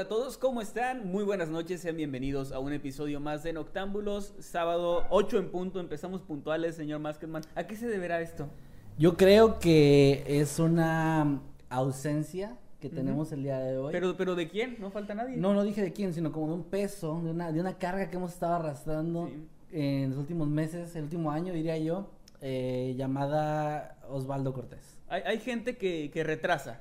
Hola a todos, ¿cómo están? Muy buenas noches, sean bienvenidos a un episodio más de Noctámbulos. Sábado 8 en punto, empezamos puntuales, señor Masketman. ¿A qué se deberá esto? Yo creo que es una ausencia que tenemos el día de hoy. ¿Pero, pero de quién? No falta nadie. no, no dije de quién, sino como de un peso, de una, de una carga que hemos estado arrastrando Sí. en los últimos meses, el último año, diría yo, eh, llamada Osvaldo Cortés. Hay, hay gente que, que retrasa.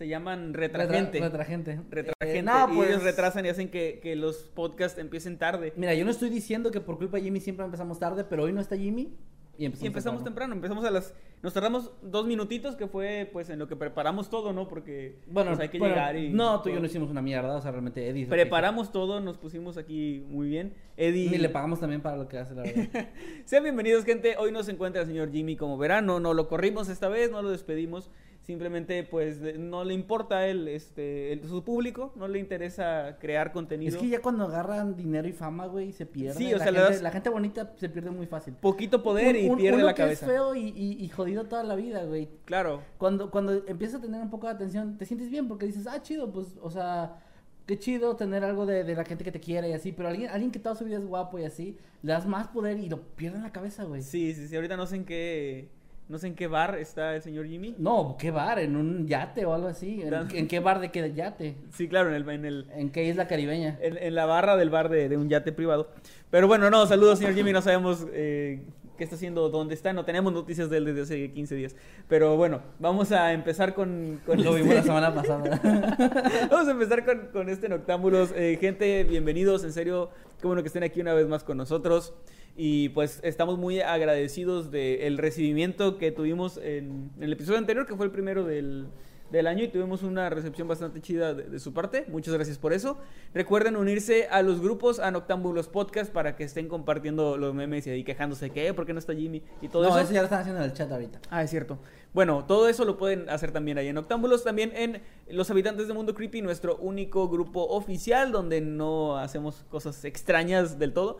Se llaman retragente. Retra- Retragente. Retragente. Eh, no, y pues, ellos retrasan y hacen que, que los podcasts empiecen tarde. Mira, yo no estoy diciendo que por culpa de Jimmy siempre empezamos tarde, pero hoy no está Jimmy y empezamos, Y empezamos temprano, empezamos a las... Nos tardamos dos minutitos, que fue pues en lo que preparamos todo, ¿no? Porque Bueno, pues, hay que bueno, llegar y... No, tú y yo no hicimos una mierda, o sea, realmente Eddie. que Preparamos todo, nos pusimos aquí muy bien. Eddie... Ni le pagamos también para lo que hace, la verdad. Sean bienvenidos, gente. Hoy nos encuentra el señor Jimmy como verano. No lo corrimos esta vez, no lo despedimos. Simplemente, pues, no le importa a él, este, el- su público, no le interesa crear contenido. Es que ya cuando agarran dinero y fama, güey, se pierde. Sí, o la sea, gente, das- la gente bonita se pierde muy fácil. Poquito poder y Un- pierde uno la que cabeza. es feo y, y- y jodido toda la vida, güey. Claro. Cuando, cuando empiezas a tener un poco de atención, te sientes bien porque dices, ah, chido, pues, o sea, qué chido tener algo de, de la gente que te quiere y así. Pero alguien, alguien que toda su vida es guapo y así, le das más poder y lo pierden la cabeza, güey. Sí, sí, sí. Ahorita no sé en qué, no sé en qué bar está el señor Jimmy. No, ¿qué bar? ¿En un yate o algo así? ¿En, qué bar de qué yate? Sí, claro, en el, en el, ¿En qué isla caribeña? en, en la barra del bar de, de un yate privado. Pero bueno, no, saludos, señor Jimmy. No sabemos eh, qué está haciendo, dónde está. No tenemos noticias de él desde hace 15 días. Pero bueno, vamos a empezar con, con Lo este- vimos la semana pasada. Vamos a empezar con, con este Noctámbulos. Eh, gente, bienvenidos. En serio, qué bueno que estén aquí una vez más con nosotros. Y pues estamos muy agradecidos del recibimiento que tuvimos en, en el episodio anterior, que fue el primero del, del año, y tuvimos una recepción bastante chida de, de su parte. Muchas gracias por eso. Recuerden unirse a los grupos, a Noctámbulos Podcast, para que estén compartiendo los memes y ahí quejándose que, "Eh, ¿por qué no está Jimmy? Y todo no, eso. eso ya lo están haciendo en el chat ahorita. Ah, es cierto. Bueno, todo eso lo pueden hacer también ahí en Octámbulos, también en Los Habitantes de Mundo Creepy, nuestro único grupo oficial donde no hacemos cosas extrañas del todo.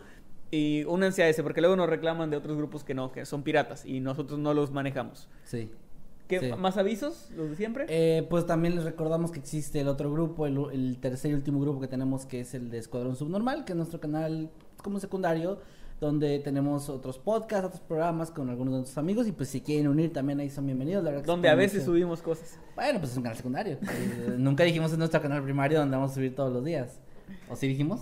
Y únanse a ese, porque luego nos reclaman de otros grupos que no, que son piratas y nosotros no los manejamos. Sí. ¿Qué, Sí. ¿Más avisos? ¿Los de siempre? Eh, pues también les recordamos que existe el otro grupo, el, el tercer y último grupo que tenemos, que es el de Escuadrón Subnormal, que es nuestro canal como secundario, donde tenemos otros podcasts, otros programas con algunos de nuestros amigos, y pues si quieren unir también ahí son bienvenidos. La verdad que donde a veces mucho- subimos cosas. Bueno, pues es un canal secundario. Eh, nunca dijimos en nuestro canal primario donde vamos a subir todos los días. ¿O sí dijimos?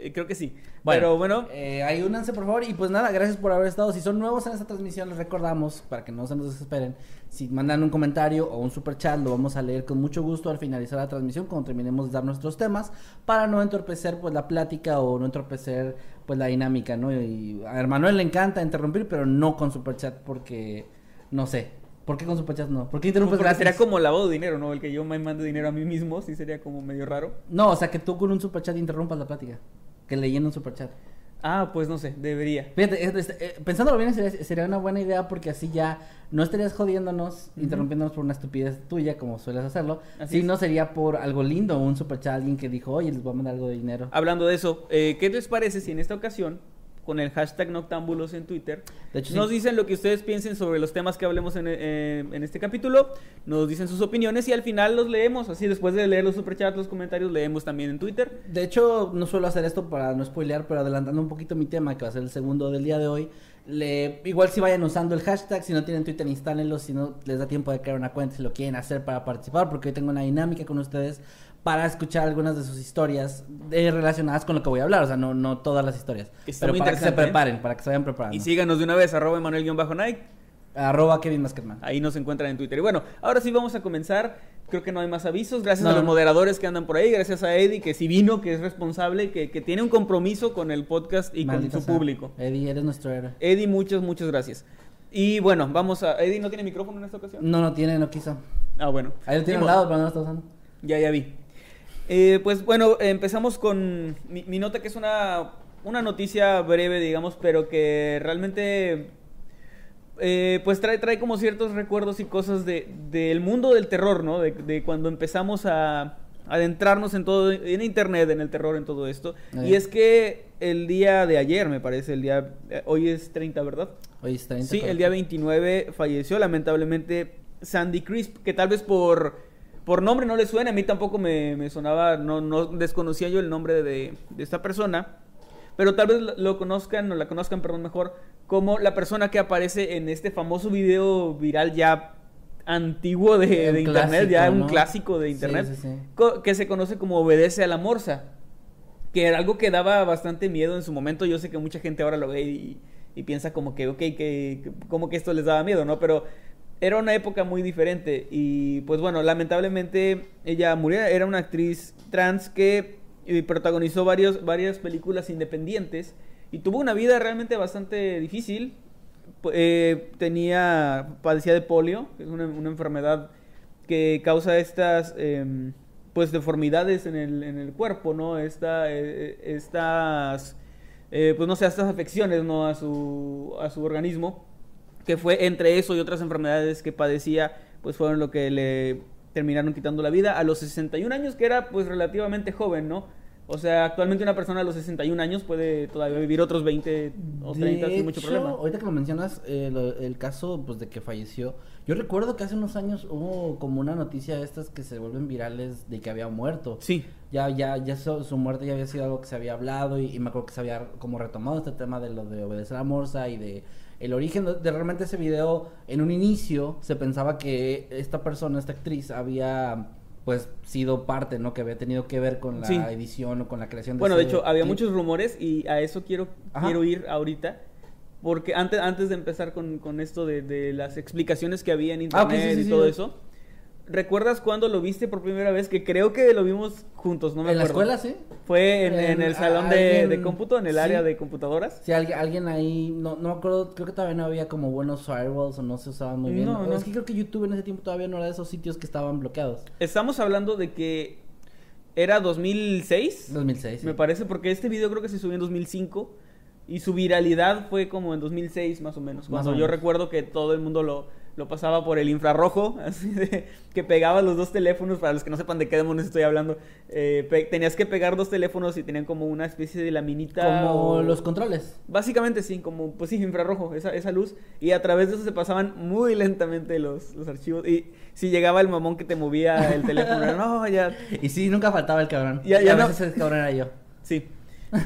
Eh, creo que sí. Bueno, Pero bueno, eh, ahí únanse por favor y pues nada, gracias por haber estado. Si son nuevos en esta transmisión, les recordamos, para que no se nos desesperen, si mandan un comentario o un super chat, lo vamos a leer con mucho gusto al finalizar la transmisión, cuando terminemos de dar nuestros temas, para no entorpecer pues la plática o no entorpecer pues la dinámica, ¿no? Y a Manuel le encanta interrumpir, pero no con super chat porque, no sé, ¿por qué con super chat no? ¿Por qué interrumpes porque gratis? sería como lavado de dinero, ¿no? El que yo me mande dinero a mí mismo, sí sería como medio raro. No, o sea, que tú con un super chat interrumpas la plática, que leyendo un super chat. Ah, pues no sé, debería. Fíjate, eh, pensándolo bien, sería, sería una buena idea porque así ya no estarías jodiéndonos, interrumpiéndonos por una estupidez tuya, como sueles hacerlo. Así sino es. sería por algo lindo, un superchat, alguien que dijo, oye, les voy a mandar algo de dinero. Hablando de eso, eh, ¿qué les parece si en esta ocasión, con el hashtag Noctámbulos en Twitter, De hecho, nos sí. dicen lo que ustedes piensen sobre los temas que hablemos en, eh, en este capítulo, nos dicen sus opiniones y al final los leemos, así después de leer los superchats, los comentarios, leemos también en Twitter. De hecho, no suelo hacer esto para no spoilear, pero adelantando un poquito mi tema, que va a ser el segundo del día de hoy, Le, igual si vayan usando el hashtag, si no tienen Twitter, instálenlo, si no les da tiempo de crear una cuenta, si lo quieren hacer para participar, porque hoy tengo una dinámica con ustedes para escuchar algunas de sus historias eh, relacionadas con lo que voy a hablar, o sea, no, no todas las historias, Está pero muy para que se ¿eh? preparen, para que se vayan preparando. Y síganos de una vez, arroba Emanuel-Nike. Arroba Kevin Maskerman. Ahí nos encuentran en Twitter. Y bueno, ahora sí vamos a comenzar. Creo que no hay más avisos. Gracias No, a los no. moderadores que andan por ahí. Gracias a Eddie, que sí vino, que es responsable, que, que tiene un compromiso con el podcast y Maldita con su sea. público. Eddie, eres nuestro héroe. Eddie, muchas, muchas gracias. Y bueno, vamos a... ¿Eddie no tiene micrófono en esta ocasión? No, no tiene, no quiso. Ah, bueno. Ahí lo tiene al lado, pero no lo está usando. Ya, ya vi. Eh, pues bueno, empezamos con mi, mi nota, que es una, una noticia breve, digamos, pero que realmente eh, pues trae, trae como ciertos recuerdos y cosas de, del mundo del terror, ¿no? De, de cuando empezamos a adentrarnos en todo, en internet, en el terror, en todo esto. Y es que el día de ayer, me parece, el día, eh, hoy es 30, ¿verdad? Oye, está bien. Sí, el día 29 falleció lamentablemente Sandy Crisp, que tal vez por, por nombre no le suena, a mí tampoco me, me sonaba, no, no desconocía yo el nombre de, de esta persona, pero tal vez lo- conozcan, o la conozcan, perdón, mejor, como la persona que aparece en este famoso video viral ya antiguo de, internet, clásico, ya un clásico de internet, sí, sí. co- que se conoce como Obedece a la Morsa que era algo que daba bastante miedo en su momento. Yo sé que mucha gente ahora lo ve y, y piensa como que, ok, que- como que esto les daba miedo, ¿no? Pero era una época muy diferente y pues bueno, lamentablemente ella murió, era una actriz trans que eh, protagonizó varios, varias películas independientes y tuvo una vida realmente bastante difícil. Eh, tenía, padecía de polio, que es una, enfermedad que causa estas em, pues deformidades en el, en el cuerpo, ¿no? Esta, eh, estas pues no sé, estas afecciones, ¿no? A su, a su organismo, que fue entre eso y otras enfermedades que padecía, pues fueron lo que le terminaron quitando la vida a los 61 años, que era pues relativamente joven, ¿no? O sea, actualmente una persona a los 61 años puede todavía vivir otros 20 o 30 De sin mucho problema. Ahorita que lo mencionas, eh, lo- el caso pues de que falleció. Yo recuerdo que hace unos años hubo como una noticia de estas que se vuelven virales de que había muerto. Sí. Ya, ya, ya su, su muerte ya había sido algo que se había hablado y, y me acuerdo que se había como retomado este tema de lo de obedecer a Morsa y de el origen de, realmente ese video. En un inicio se pensaba que esta persona, esta actriz, había pues sido parte, ¿no? Que había tenido que ver con la Sí. edición o con la creación de Bueno, de hecho, había muchos rumores y a eso quiero, Ajá. quiero ir ahorita. Porque antes, antes de empezar con, con esto de, de las explicaciones que había en Ah, internet sí, sí, y todo eso, ¿recuerdas cuando lo viste por primera vez? Que creo que lo vimos juntos, no me ¿En la acuerdo. escuela, sí? Fue en, en En- el salón de, alguien- de cómputo, en el sí. área de computadoras. Si alguien, alguien ahí, no, no me acuerdo, creo que todavía no había como buenos firewalls o no se usaban muy bien. No, no. Es que creo que YouTube en ese tiempo todavía no era de esos sitios que estaban bloqueados. Estamos hablando de que era 2006, 2006. sí. me parece, porque este video creo que se subió en 2005 y su viralidad fue como en 2006 más o menos. Más Cuando o yo recuerdo que todo el mundo lo, lo pasaba por el infrarrojo, así de que pegaba los dos teléfonos, para los que no sepan de qué demonios estoy hablando, eh, tenías que pegar dos teléfonos y tenían como una especie de laminita. Como o- los controles. Básicamente sí, como, pues sí, infrarrojo, esa, esa luz. Y a través de eso se pasaban muy lentamente los, los archivos. Y si llegaba el mamón que te movía el teléfono, era, no, ya, Y sí, nunca faltaba el cabrón. Ya- Y ya a no- veces ese cabrón era yo. sí.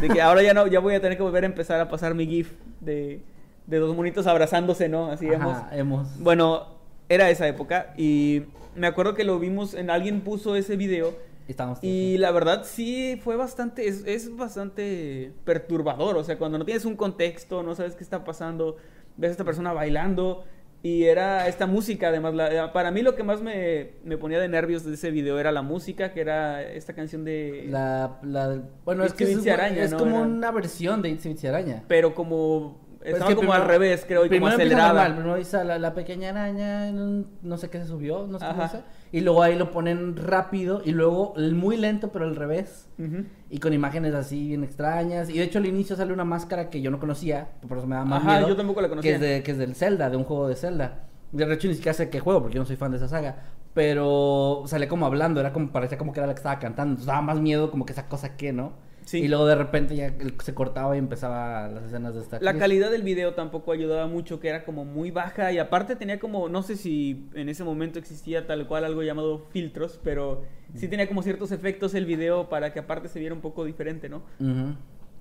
De que ahora ya no, ya voy a tener que volver a empezar a pasar mi GIF de, de dos monitos abrazándose, ¿no? Así hemos. Ajá, hemos. Bueno, era esa época. Y me acuerdo que lo vimos, en alguien puso ese video. Estábamos todos, Y la verdad sí fue bastante, es, es bastante perturbador, o sea, cuando no tienes un contexto, no sabes qué está pasando, ves a esta persona bailando y era esta música además, la- para mí lo que más me, me ponía de nervios de ese video era la música, que era esta canción de... La, la, bueno, es que es, Araña, es ¿no? como Era- una versión de Bitsy Araña. Pero como... Pues Estaba que como primero- al revés, creo, y como acelerada. normal, primero dice la, la pequeña araña, no sé qué se subió, no sé qué Y luego ahí lo ponen rápido y luego muy lento, pero al revés. Ujú. Y con imágenes así bien extrañas. Y de hecho al inicio sale una máscara que yo no conocía, por eso me da más Ajá, miedo. yo tampoco la conocía. Que es, de, que es del Zelda, de un juego de Zelda. De hecho ni siquiera sé qué juego, porque yo no soy fan de esa saga. Pero sale como hablando, era como, parecía como que era la que estaba cantando. Entonces daba más miedo como que esa cosa que, ¿no? Sí. Y luego de repente ya se cortaba y empezaba las escenas de esta La actriz. calidad del video tampoco ayudaba mucho, que era como muy baja y aparte tenía como, no sé si en ese momento existía tal cual algo llamado filtros, pero sí tenía como ciertos efectos el video para que aparte se viera un poco diferente, ¿no?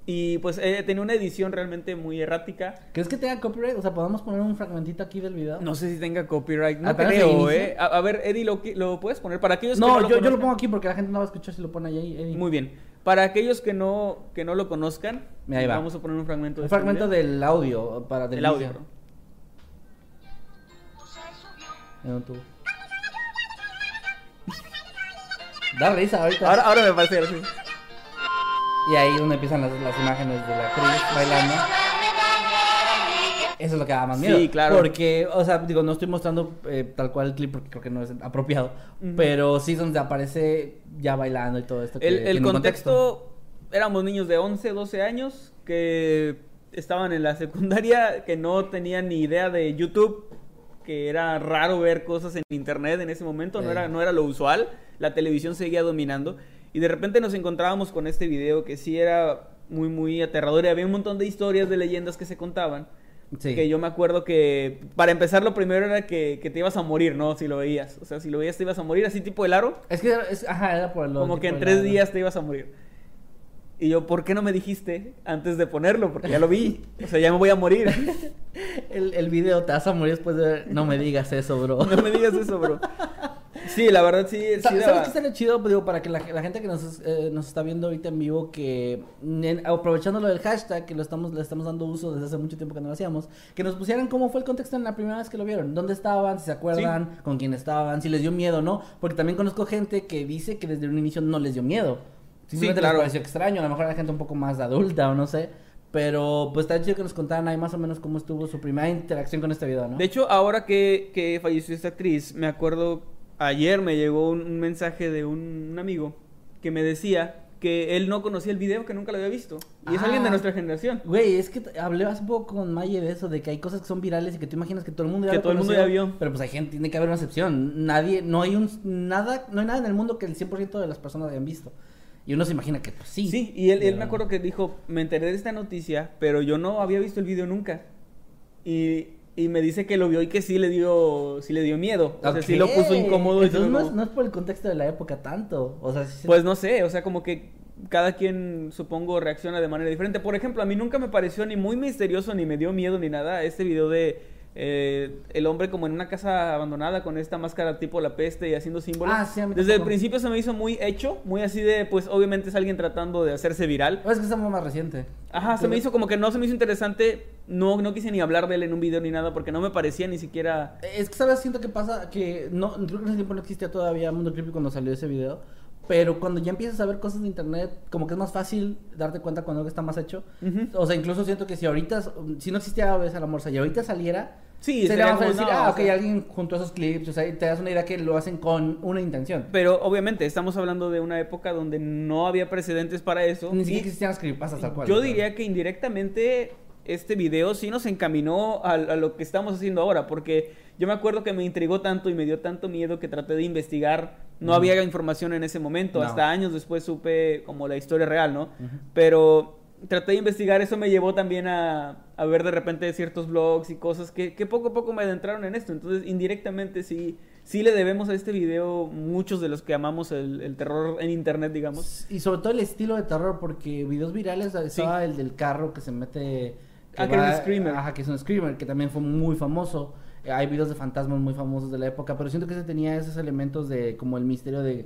Y pues eh, tenía una edición realmente muy errática. ¿Crees que tenga copyright? O sea, ¿podemos poner un fragmentito aquí del video? No sé si tenga copyright. No creo. ¿eh? A, a ver, Eddie, ¿lo, ¿lo puedes poner? Para aquellos que No, no lo yo, yo lo pongo aquí porque la gente no va a escuchar si lo pone ahí. Eddie. Muy bien. Para aquellos que no, que no lo conozcan, ahí va. vamos a poner un fragmento Un este fragmento del audio para del El audio. tubo. Da risa ahorita. Ahora, ahora me parece así. Y ahí donde empiezan las, las imágenes de la actriz bailando. Eso es lo que da más miedo. Sí, claro. Porque, o sea, digo, no estoy mostrando eh, tal cual el clip porque creo que no es apropiado. Ujú. Pero sí donde aparece ya bailando y todo esto. que El, el un contexto, éramos niños de 11, 12 años que estaban en la secundaria, que no tenían ni idea de YouTube, que era raro ver cosas en internet en ese momento, no, Eh. era, no era lo usual, la televisión seguía dominando, y de repente nos encontrábamos con este video que sí era muy, muy aterrador, y había un montón de historias, de leyendas que se contaban. Sí. Que yo me acuerdo que, para empezar, lo primero era que, que te ibas a morir, ¿no? Si lo veías. O sea, si lo veías te ibas a morir, así tipo el aro. Es que, es, ajá, era por el Como que en tres días te ibas a morir. Y yo, ¿por qué no me dijiste antes de ponerlo? Porque ya lo vi. O sea, ya me voy a morir. El, el video te vas a morir después de ver. No me digas eso, bro. No me digas eso, bro. Sí, la verdad sí. sí Sa- ¿Sabes qué estaría chido? Pues, Digo, para que la, la gente que nos, eh, nos está viendo ahorita en vivo, que en- aprovechando lo del hashtag, que lo estamos, le estamos dando uso desde hace mucho tiempo que no lo hacíamos, que nos pusieran cómo fue el contexto en la primera vez que lo vieron, dónde estaban, si se acuerdan, con quién estaban, si les dio miedo o no, porque también conozco gente que dice que desde un inicio no les dio miedo. Simplemente claro. les pareció extraño, a lo mejor era gente un poco más adulta o no sé. Pero pues está chido que nos contaran ahí más o menos cómo estuvo su primera interacción con este video, ¿no? De hecho, ahora que, que falleció esta actriz, me acuerdo, ayer me llegó un, un mensaje de un, un amigo que me decía que él no conocía el video, que nunca lo había visto. Y es Ah. alguien de nuestra generación. Güey, es que hablé hace poco con Maye de eso, de que hay cosas que son virales y que tú imaginas que todo el mundo ya Que lo todo el mundo ya vio. Pero pues hay gente, tiene que haber una excepción. Nadie, no hay un, nada, no hay nada en el mundo que el 100% de las personas hayan visto. Y uno se imagina que pues sí. Sí, y él, él me acuerdo que dijo, me enteré de esta noticia, pero yo no había visto el video nunca. Y, y me dice que lo vio y que sí le dio, sí le dio miedo. O sea, sí lo puso incómodo. y Entonces lo- no es, no es por el contexto de la época tanto. O sea, sí Pues no sé, o sea, como que cada quien, supongo, reacciona de manera diferente. Por ejemplo, a mí nunca me pareció ni muy misterioso, ni me dio miedo, ni nada. Este video de eh, el hombre como en una casa abandonada con esta máscara tipo la peste y haciendo símbolos. Ah, sí, a mí Desde el principio se me hizo muy hecho, muy así de, pues obviamente es alguien tratando de hacerse viral. es que está muy más reciente. Ajá, se me hizo como que no se me hizo interesante. No, no quise ni hablar de él en un video ni nada porque no me parecía ni siquiera. Es que, ¿sabes? Siento que pasa que no, creo que en ese tiempo no existía todavía Mundo Creepy cuando salió ese video. Pero cuando ya empiezas a ver cosas de internet, como que es más fácil darte cuenta cuando algo está más hecho. O sea, incluso siento que si ahorita, si no existiera Besa la Morsa y ahorita saliera, Sí, sería más decir, no, ah, ok, sea- alguien junto a esos clips, o sea, te das una idea que lo hacen con una intención. Pero obviamente estamos hablando de una época donde no había precedentes para eso. Ni siquiera existían las creepypastas tal cual. yo diría que indirectamente este video sí nos encaminó a, a lo que estamos haciendo ahora, porque yo me acuerdo que me intrigó tanto y me dio tanto miedo que traté de investigar. No había información en ese momento, No. hasta años después supe como la historia real, ¿no? Pero traté de investigar, eso me llevó también a, a ver de repente ciertos blogs y cosas que, que poco a poco me adentraron en esto. Entonces, indirectamente sí, sí le debemos a este video muchos de los que amamos el, el terror en internet, digamos. Y sobre todo el estilo de terror, porque videos virales estaba el del carro que se mete. Ah, que era un screamer. Ajá, que es un screamer, que también fue muy famoso. Eh, Hay videos de fantasmas muy famosos de la época, pero siento que ese tenía esos elementos de como el misterio de.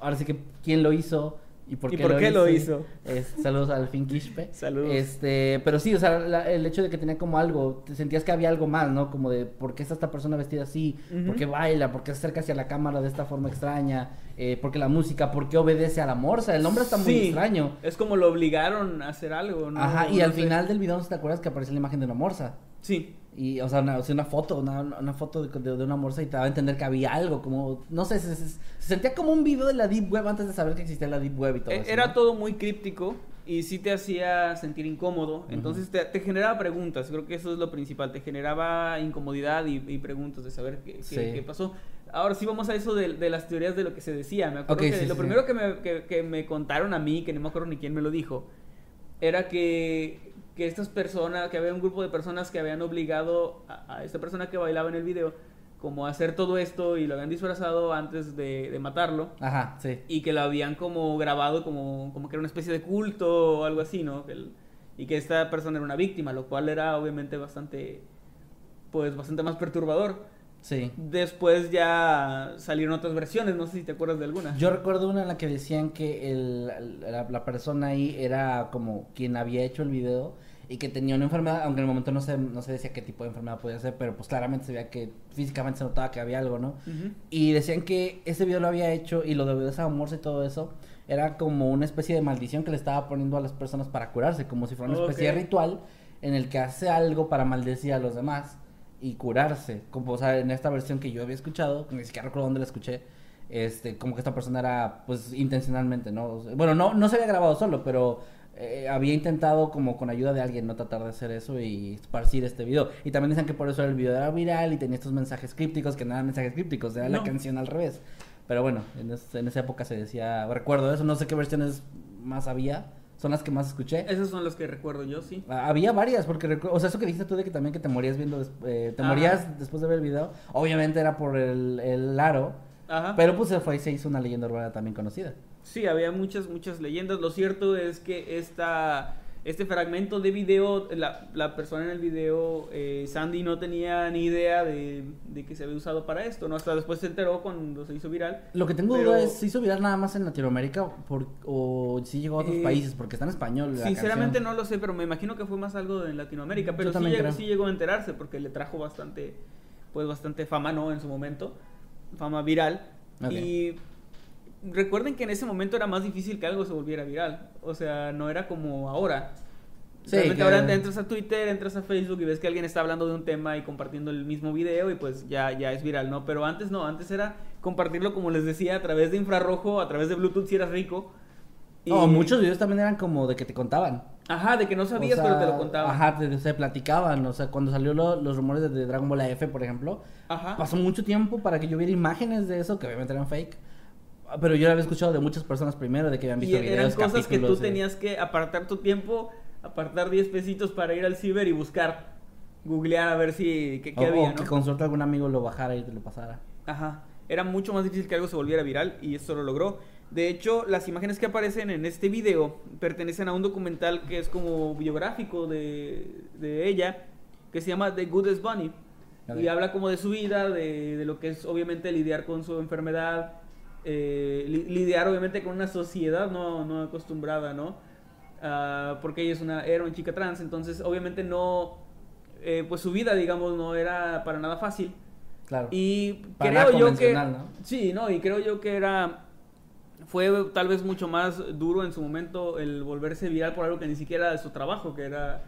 Ahora sí que quién lo hizo y por ¿Y qué, por lo, qué hizo? lo hizo? Es- saludos al Fin Quispe. Saludos. Este, pero sí, o sea, la- el hecho de que tenía como algo, te sentías que había algo más, ¿no? Como de por qué está esta persona vestida así, Ujú. por qué baila, por qué se acerca hacia la cámara de esta forma extraña, eh, por qué la música, por qué obedece a la morsa. El nombre está muy Sí, extraño. Es como lo obligaron a hacer algo, ¿no? Ajá, y No al sé. final del video, te acuerdas que aparece la imagen de una morsa. Sí. Y, o sea, una, o sea, una foto, una, una foto de, de- de una morsa y te daba a entender que había algo, como, no sé, se, se- se sentía como un video de la Deep Web antes de saber que existía la Deep Web y todo E- eso. Era ¿no? todo muy críptico y sí te hacía sentir incómodo. Entonces te, te generaba preguntas. Creo que eso es lo principal. Te generaba incomodidad y, y preguntas de saber qué, qué- Sí. qué pasó. Ahora sí vamos a eso de, de las teorías de lo que se decía. Me acuerdo Ok, que sí, lo sí, primero que me, que- que me contaron a mí, que no me acuerdo ni quién me lo dijo, era que, que estas personas, que había un grupo de personas que habían obligado a, a esta persona que bailaba en el video como hacer todo esto y lo habían disfrazado antes de, de matarlo. Ajá, sí. Y que lo habían como grabado como, como que era una especie de culto o algo así, ¿no? Que el- y que esta persona era una víctima, lo cual era obviamente bastante, pues bastante más perturbador. Sí. Después ya salieron otras versiones, no sé si te acuerdas de alguna. Yo recuerdo una en la que decían que el, la, la persona ahí era como quien había hecho el video y que tenía una enfermedad, aunque en el momento no se, no se decía qué tipo de enfermedad podía ser, pero pues claramente se veía que físicamente se notaba que había algo, ¿no? Y decían que ese video lo había hecho y lo de desamorse y todo eso era como una especie de maldición que le estaba poniendo a las personas para curarse, como si fuera una especie de ritual en el que hace algo para maldecir a los demás y curarse. Como, o sea, en esta versión que yo había escuchado, ni siquiera recuerdo dónde la escuché, este, como que esta persona era, pues, intencionalmente, ¿no? Bueno, no, no se había grabado solo, pero eh, había intentado como con ayuda de alguien no tratar de hacer eso y esparcir este video. Y también dicen que por eso el video era viral y tenía estos mensajes crípticos que no eran mensajes crípticos, era la No. canción al revés. Pero bueno, en, es- en esa época se decía, recuerdo eso, no sé qué versiones más había, son las que más escuché. Esas son las que recuerdo yo, sí. Ah, Había varias, porque, o sea, eso que dijiste tú de que también que te morías viendo, eh, te Ajá. morías después de ver el video, obviamente era por el, el aro, Ajá. pero pues se fue y se hizo una leyenda urbana también conocida. Sí, había muchas, muchas leyendas. Lo cierto es que esta, este fragmento de video, la, la persona en el video, eh, Sandy, no tenía ni idea de, de que se había usado para esto, ¿no? Hasta después se enteró cuando se hizo viral. Lo que tengo Pero- duda es, ¿se hizo viral nada más en Latinoamérica por- o si llegó a otros Eh, países? Porque está en español la Sinceramente canción. no lo sé, pero me imagino que fue más algo en Latinoamérica. Pero sí llegó, creo. sí llegó a enterarse porque le trajo bastante, pues bastante fama, ¿no? En su momento, fama viral. Y recuerden que en ese momento era más difícil que algo se volviera viral. O sea, no era como ahora. Sí, Realmente que- ahora entras a Twitter, entras a Facebook y ves que alguien está hablando de un tema y compartiendo el mismo video y pues ya, ya es viral, ¿no? Pero antes no, antes era compartirlo como les decía a través de infrarrojo, a través de Bluetooth si eras rico. No, muchos videos también eran como de que te contaban. Ajá, de que no sabías, O sea, pero te lo contaban. Ajá, te, se platicaban. O sea, cuando salió lo- los rumores de, de Dragon Ball AF, por ejemplo, Ajá. pasó mucho tiempo para que yo viera imágenes de eso, que obviamente eran fake. Ah, Pero yo lo había escuchado de muchas personas primero, de que habían Y visto eran videos, cosas que tú de- tenías que apartar tu tiempo, apartar 10 pesitos para ir al ciber y buscar, googlear a ver si qué, qué o, había, o que con suerte algún amigo lo bajara y te lo pasara. Ajá. Era mucho más difícil que algo se volviera viral y esto lo logró. De hecho, las imágenes que aparecen en este video pertenecen a un documental que es como biográfico de, de ella, que se llama The Goodest Bunny. Y habla como de su vida, de, de lo que es obviamente lidiar con su enfermedad, eh, li- lidiar obviamente con una sociedad no, no acostumbrada, ¿no? Ah, porque ella es una, era una chica trans, entonces obviamente no, eh, pues su vida, digamos, no era para nada fácil. Claro. Y Para creo yo que. ¿no? Sí, no, y creo yo que era. Fue tal vez mucho más duro en su momento el volverse viral por algo que ni siquiera era de su trabajo, que era.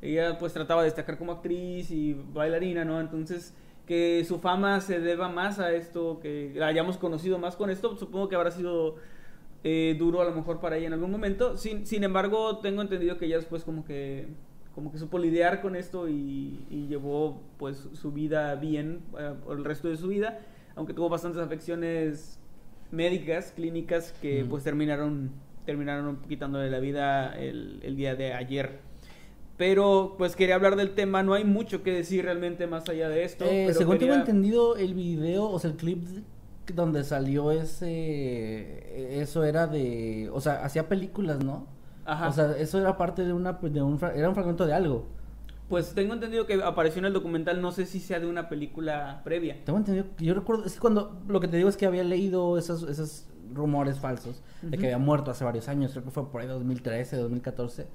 Ella pues trataba de destacar como actriz y bailarina, ¿no? Entonces, que su fama se deba más a esto, que la hayamos conocido más con esto, supongo que habrá sido eh, duro a lo mejor para ella en algún momento. Sin, sin embargo, tengo entendido que ella después como que como que supo lidiar con esto y, y llevó pues su vida bien eh, por el resto de su vida, aunque tuvo bastantes afecciones médicas, clínicas que pues terminaron terminaron quitándole la vida el, el día de ayer. Pero pues quería hablar del tema, no hay mucho que decir realmente más allá de esto. Eh, pero según tengo quería- entendido, el video, o sea, el clip de- donde salió ese. Eso era de. O sea, hacía películas, ¿no? Ajá. O sea, eso era parte de una. De un, era un fragmento de algo. Pues tengo entendido que apareció en el documental, no sé si sea de una película previa. Tengo entendido. Yo recuerdo. Es que cuando. Lo que te digo es que había leído esos, esos rumores falsos de que había muerto hace varios años. Creo que fue por ahí 2013, 2014.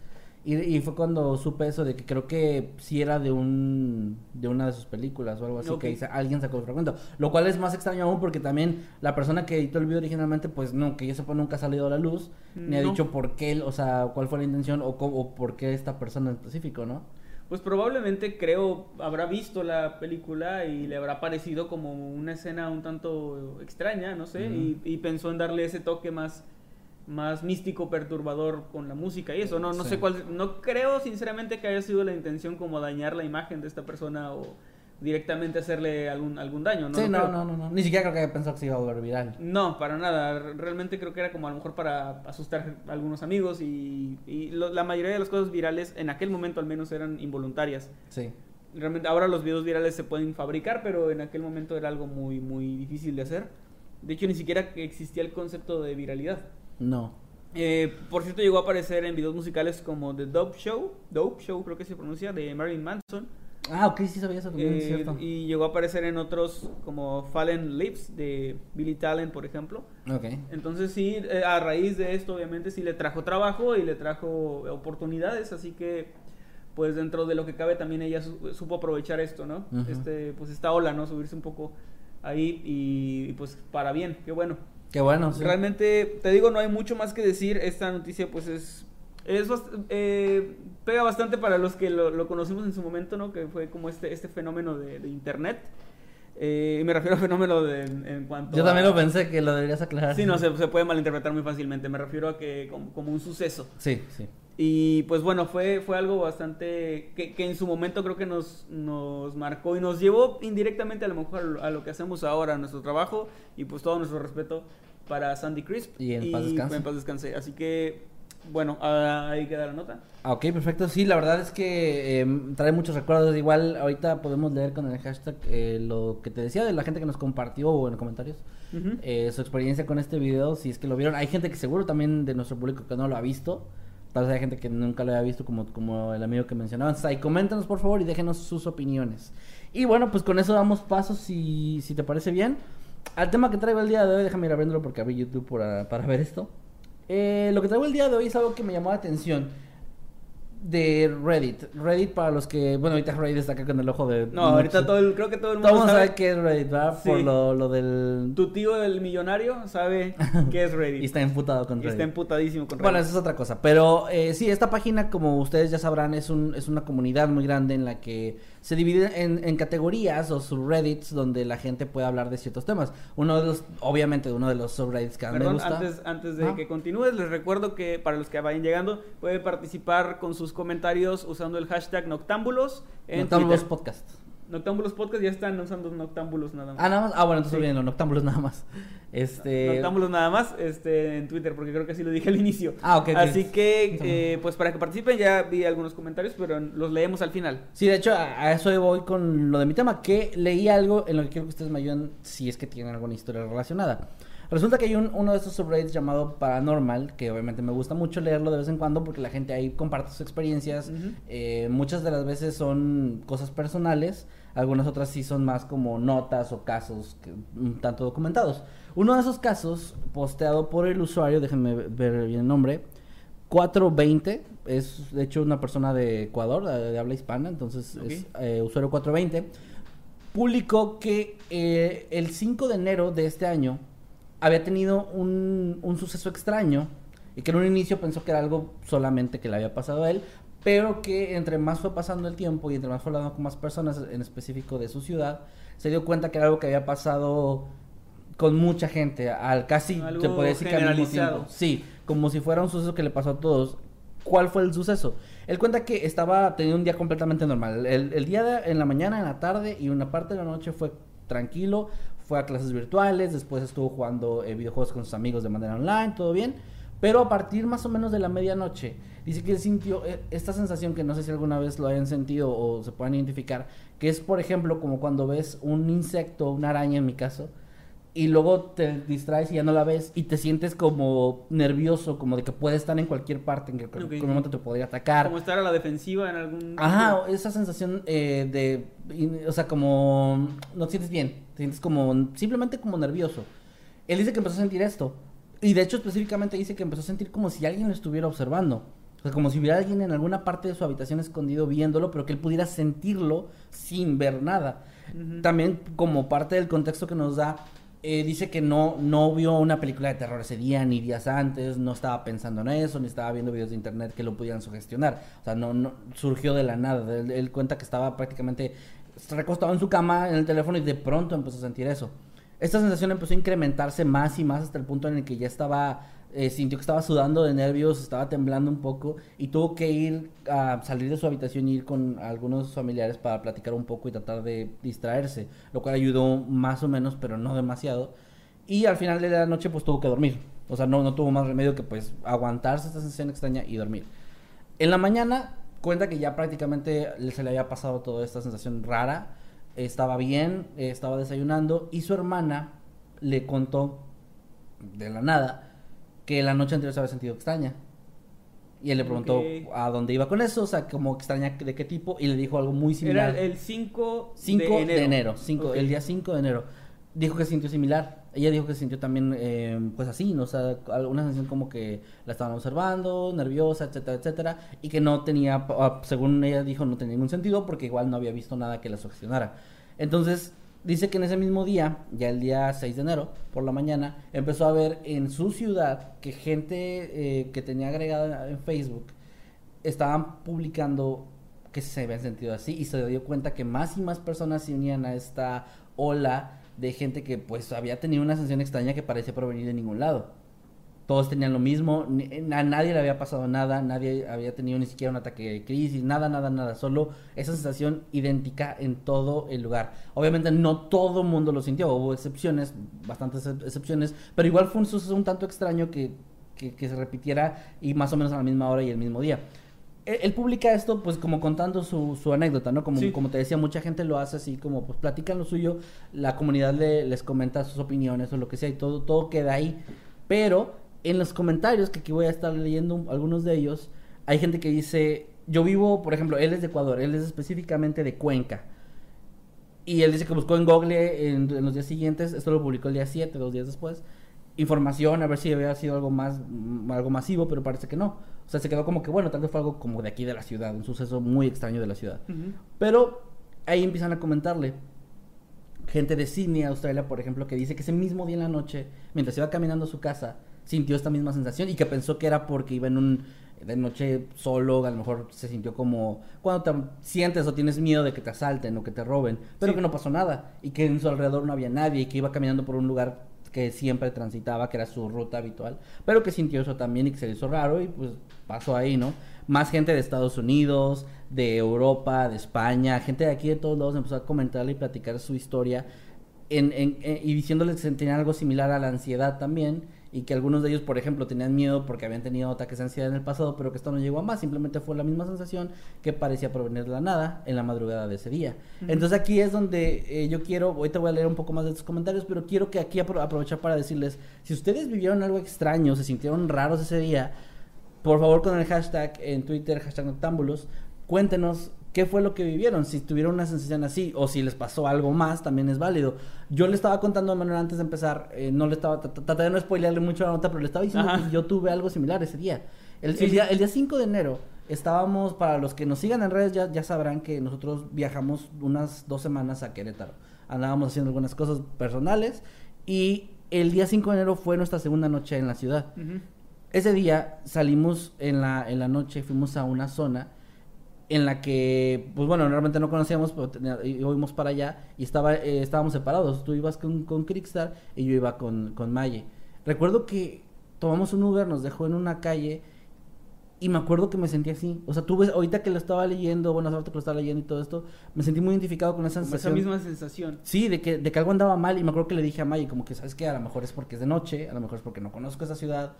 Y, y fue cuando supe eso de que creo que sí era de un de una de sus películas o algo así que alguien sacó el fragmento. Lo cual es más extraño aún porque también la persona que editó el video originalmente, pues no, que yo sepa nunca ha salido a la luz, ni ha dicho por qué, o sea, cuál fue la intención o, cómo- o por qué esta persona en específico, ¿no? Pues probablemente creo habrá visto la película y le habrá parecido como una escena un tanto extraña, no sé, y pensó en darle ese toque más, más místico, perturbador con la música y eso. No, no Sí. sé cuál, no creo sinceramente que haya sido la intención como dañar la imagen de esta persona o directamente hacerle algún, algún daño. No sí, no, no, no, no. Ni siquiera creo que haya pensado que se iba a volver viral. No, para nada. Re- Realmente creo que era como a lo mejor para asustar a algunos amigos y, y lo- la mayoría de las cosas virales en aquel momento al menos eran involuntarias. Sí. realmente ahora los videos virales se pueden fabricar, pero en aquel momento era algo muy, muy difícil de hacer. De hecho, ni siquiera existía el concepto de viralidad. No. Eh, por cierto, llegó a aparecer en videos musicales como The Dope Show, Dope Show creo que se pronuncia, de Marilyn Manson. Ah, ok, sí sabía eso también, es Eh, cierto. y llegó a aparecer en otros como Fallen Lips de Billy Talent, por ejemplo. Ok. Entonces sí, eh, a raíz de esto obviamente sí le trajo trabajo y le trajo oportunidades, así que pues dentro de lo que cabe también ella su- supo aprovechar esto, ¿no? Este, pues esta ola, ¿no? Subirse un poco ahí y, y, pues para bien, qué bueno. Qué bueno, sí. Realmente, te digo, no hay mucho más que decir. Esta noticia, pues es. es bast- eh, pega bastante para los que lo, lo conocimos en su momento, ¿no? Que fue como este, este fenómeno de, de internet. Eh, y me refiero a fenómeno de, en, en cuanto. Yo a- también lo pensé que lo deberías aclarar. Sí, no, se, se puede malinterpretar muy fácilmente. Me refiero a que como, como un suceso. Sí, sí. Y pues bueno, fue, fue algo bastante que, que en su momento creo que nos, nos marcó y nos llevó indirectamente a lo mejor a lo, que hacemos ahora, a nuestro trabajo y pues todo nuestro respeto para Sandy Crisp. Y en paz descanse. en paz descanse. Así que, bueno, ah, ahí queda la nota. Ah, ok, perfecto. Sí, la verdad es que eh, trae muchos recuerdos. Igual ahorita podemos leer con el hashtag eh, lo que te decía de la gente que nos compartió o en los comentarios. Eh, su experiencia con este video, si es que lo vieron. Hay gente que seguro también de nuestro público que no lo ha visto. Tal vez hay gente que nunca lo haya visto, como, como el amigo que mencionaban. Ahí coméntanos por favor y déjenos sus opiniones. Y bueno, pues con eso damos paso, si, si te parece bien, al tema que traigo el día de hoy. Déjame ir abriéndolo porque abrí YouTube para, para ver esto. Eh, lo que traigo el día de hoy es algo que me llamó la atención de Reddit. Reddit para los que, bueno, ahorita Reddit está acá con el ojo de... No, ahorita todo el, creo que todo el mundo Todo el mundo sabe. sabe qué es Reddit, ¿verdad? Sí. Por lo, lo del... Tu tío, el millonario, sabe qué es Reddit. Y está emputado con Y Reddit. está emputadísimo con Reddit. Bueno, esa es otra cosa. Pero eh, sí, esta página, como ustedes ya sabrán, es, un, es una comunidad muy grande en la que se divide en, en categorías o subreddits donde la gente puede hablar de ciertos temas. Uno de los, obviamente, uno de los subreddits que a mí me gusta. antes, antes de Ah. que continúes, les recuerdo que para los que vayan llegando, puede participar con sus comentarios usando el hashtag Noctámbulos en Noctámbulos Twitter. Podcast. Noctámbulos Podcast ya están usando Noctámbulos nada más. Ah, nada más. Ah, bueno, entonces Sí. bien, los Noctámbulos nada más. Este. Noctámbulos nada más este, en Twitter, porque creo que así lo dije al inicio. Ah, ok. Así que, eh, pues para que participen, ya vi algunos comentarios, pero los leemos al final. Sí, de hecho, a, eso voy con lo de mi tema, que leí algo en lo que quiero que ustedes me ayuden si es que tienen alguna historia relacionada. Resulta que hay un- uno de estos subreddits llamado Paranormal, que obviamente me gusta mucho leerlo de vez en cuando porque la gente ahí comparte sus experiencias. Eh, muchas de las veces son cosas personales, algunas otras sí son más como notas o casos que, un tanto documentados. Uno de esos casos, posteado por el usuario, déjenme ver bien el nombre, 420, es de hecho una persona de Ecuador, de, de habla hispana, entonces es eh, usuario 420, publicó que eh, el 5 de enero de este año había tenido un, un suceso extraño y que en un inicio pensó que era algo solamente que le había pasado a él, pero que entre más fue pasando el tiempo y entre más fue hablando con más personas, en específico de su ciudad, se dio cuenta que era algo que había pasado con mucha gente, al casi, Algo te podría decir que al mismo tiempo. Sí, como si fuera un suceso que le pasó a todos. ¿Cuál fue el suceso? Él cuenta que estaba teniendo un día completamente normal. El, el día de- en la mañana, en la tarde y una parte de la noche fue tranquilo. Fue a clases virtuales, después estuvo jugando eh, videojuegos con sus amigos de manera online, todo bien. Pero a partir más o menos de la medianoche, dice que él sintió eh, esta sensación que no sé si alguna vez lo hayan sentido o se puedan identificar, que es por ejemplo como cuando ves un insecto, una araña en mi caso, y luego te distraes y ya no la ves y te sientes como nervioso, como de que puede estar en cualquier parte, en que en Ok. cualquier momento te podría atacar. Como estar a la defensiva en algún... Ajá, esa sensación eh, de, o sea, como no te sientes bien, te sientes como simplemente como nervioso. Él dice que empezó a sentir esto y de hecho específicamente dice que empezó a sentir como si alguien lo estuviera observando. O sea, como si hubiera alguien en alguna parte de su habitación escondido viéndolo, pero que él pudiera sentirlo sin ver nada. También como parte del contexto que nos da, eh, dice que no, no vio una película de terror ese día ni días antes, no estaba pensando en eso, ni estaba viendo videos de internet que lo pudieran sugestionar. O sea, no, no surgió de la nada. Él, él cuenta que estaba prácticamente recostado en su cama, en el teléfono, y de pronto empezó a sentir eso. Esta sensación empezó a incrementarse más y más hasta el punto en el que ya estaba, eh, sintió que estaba sudando de nervios, estaba temblando un poco y tuvo que ir a salir de su habitación y ir con algunos familiares para platicar un poco y tratar de distraerse, lo cual ayudó más o menos, pero no demasiado. Y al final de la noche pues tuvo que dormir. O sea, no, no tuvo más remedio que pues aguantarse esta sensación extraña y dormir. En la mañana cuenta que ya prácticamente se le había pasado toda esta sensación rara. Estaba bien, eh, estaba desayunando y su hermana le contó de la nada que la noche anterior se había sentido extraña. Y él le preguntó a dónde iba con eso, o sea, como extraña de qué tipo, y le dijo algo muy similar. Era el 5 5 de de enero. enero, cinco- el día 5 de enero. Dijo que sintió similar. Ella dijo que sintió también, eh, pues así, ¿no? O sea, alguna sensación como que la estaban observando, nerviosa, etcétera, etcétera. Y que no tenía, ah, según ella dijo, no tenía ningún sentido porque igual no había visto nada que la sugestionara. Entonces, dice que en ese mismo día, ya el día 6 de enero, por la mañana, empezó a ver en su ciudad que gente eh, que tenía agregada en Facebook estaban publicando que se habían sentido así y se dio cuenta que más y más personas se unían a esta ola de gente que pues había tenido una sensación extraña que parecía provenir de ningún lado. Todos tenían lo mismo, ni- a nadie le había pasado nada, nadie había tenido ni siquiera un ataque de crisis, nada, nada, nada, solo esa sensación idéntica en todo el lugar. Obviamente no todo el mundo lo sintió, hubo excepciones, bastantes ex- excepciones, pero igual fue un suceso un tanto extraño que, que se repitiera y más o menos a la misma hora y el mismo día. Él, él publica esto pues como contando su, su anécdota, ¿no? Como, Sí. como te decía, mucha gente lo hace así como pues platican lo suyo, la comunidad le- les comenta sus opiniones o lo que sea y todo, todo queda ahí. Pero en los comentarios, que aquí voy a estar leyendo un- algunos de ellos, hay gente que dice, yo vivo, por ejemplo, él es de Ecuador, él es específicamente de Cuenca. Y él dice que buscó en Google en, en los días siguientes, esto lo publicó el día 7, dos días después, información a ver si había sido algo más mm, algo masivo, pero parece que no. O sea, se quedó como que bueno, tal vez fue algo como de aquí de la ciudad, un suceso muy extraño de la ciudad. Pero ahí empiezan a comentarle gente de Sydney, Australia, por ejemplo, que dice que ese mismo día en la noche, mientras iba caminando a su casa, sintió esta misma sensación y que pensó que era porque iba en un de noche solo, a lo mejor se sintió como cuando te sientes o tienes miedo de que te asalten o que te roben, pero Sí. que no pasó nada y que en su alrededor no había nadie y que iba caminando por un lugar que siempre transitaba, que era su ruta habitual, pero que sintió eso también y que se le hizo raro y pues pasó ahí, ¿no? Más gente de Estados Unidos, de Europa, de España, gente de aquí de todos lados empezó a comentarle y platicar su historia en, en- en- y diciéndoles que tenían algo similar a la ansiedad también y que algunos de ellos, por ejemplo, tenían miedo porque habían tenido ataques de ansiedad en el pasado, pero que esto no llegó a más, simplemente fue la misma sensación que parecía provenir de la nada en la madrugada de ese día. Entonces aquí es donde eh, yo quiero, ahorita voy a leer un poco más de tus comentarios, pero quiero que aquí apro- aprovechar para decirles, si ustedes vivieron algo extraño, se sintieron raros ese día, por favor con el hashtag en Twitter, hashtag Noctámbulos, cuéntenos qué fue lo que vivieron, si tuvieron una sensación así o si les pasó algo más, también es válido. Yo le estaba contando a Manuel antes de empezar, eh, no le estaba, trat- traté de no spoilearle mucho la nota, pero le estaba diciendo Ajá. que yo tuve algo similar ese día. El, día. el día 5 de enero estábamos, para los que nos sigan en redes ya, ya sabrán que nosotros viajamos unas dos semanas a Querétaro. Andábamos haciendo algunas cosas personales y el día 5 de enero fue nuestra segunda noche en la ciudad. Ese día salimos en la, en la noche, fuimos a una zona en la que, pues bueno, realmente no conocíamos, pero fuimos para allá y estaba, eh, estábamos separados. Tú ibas con, con Crickstar y yo iba con, con Maye. Recuerdo que tomamos un Uber, nos dejó en una calle y me acuerdo que me sentí así. O sea, tú ves, ahorita que lo estaba leyendo, bueno, ahorita que lo estaba leyendo y todo esto, me sentí muy identificado con esa Como esa sensación. misma sensación. Sí, de que, de que algo andaba mal y me acuerdo que le dije a Maggie como que, ¿sabes qué? A lo mejor es porque es de noche, a lo mejor es porque no conozco esa ciudad,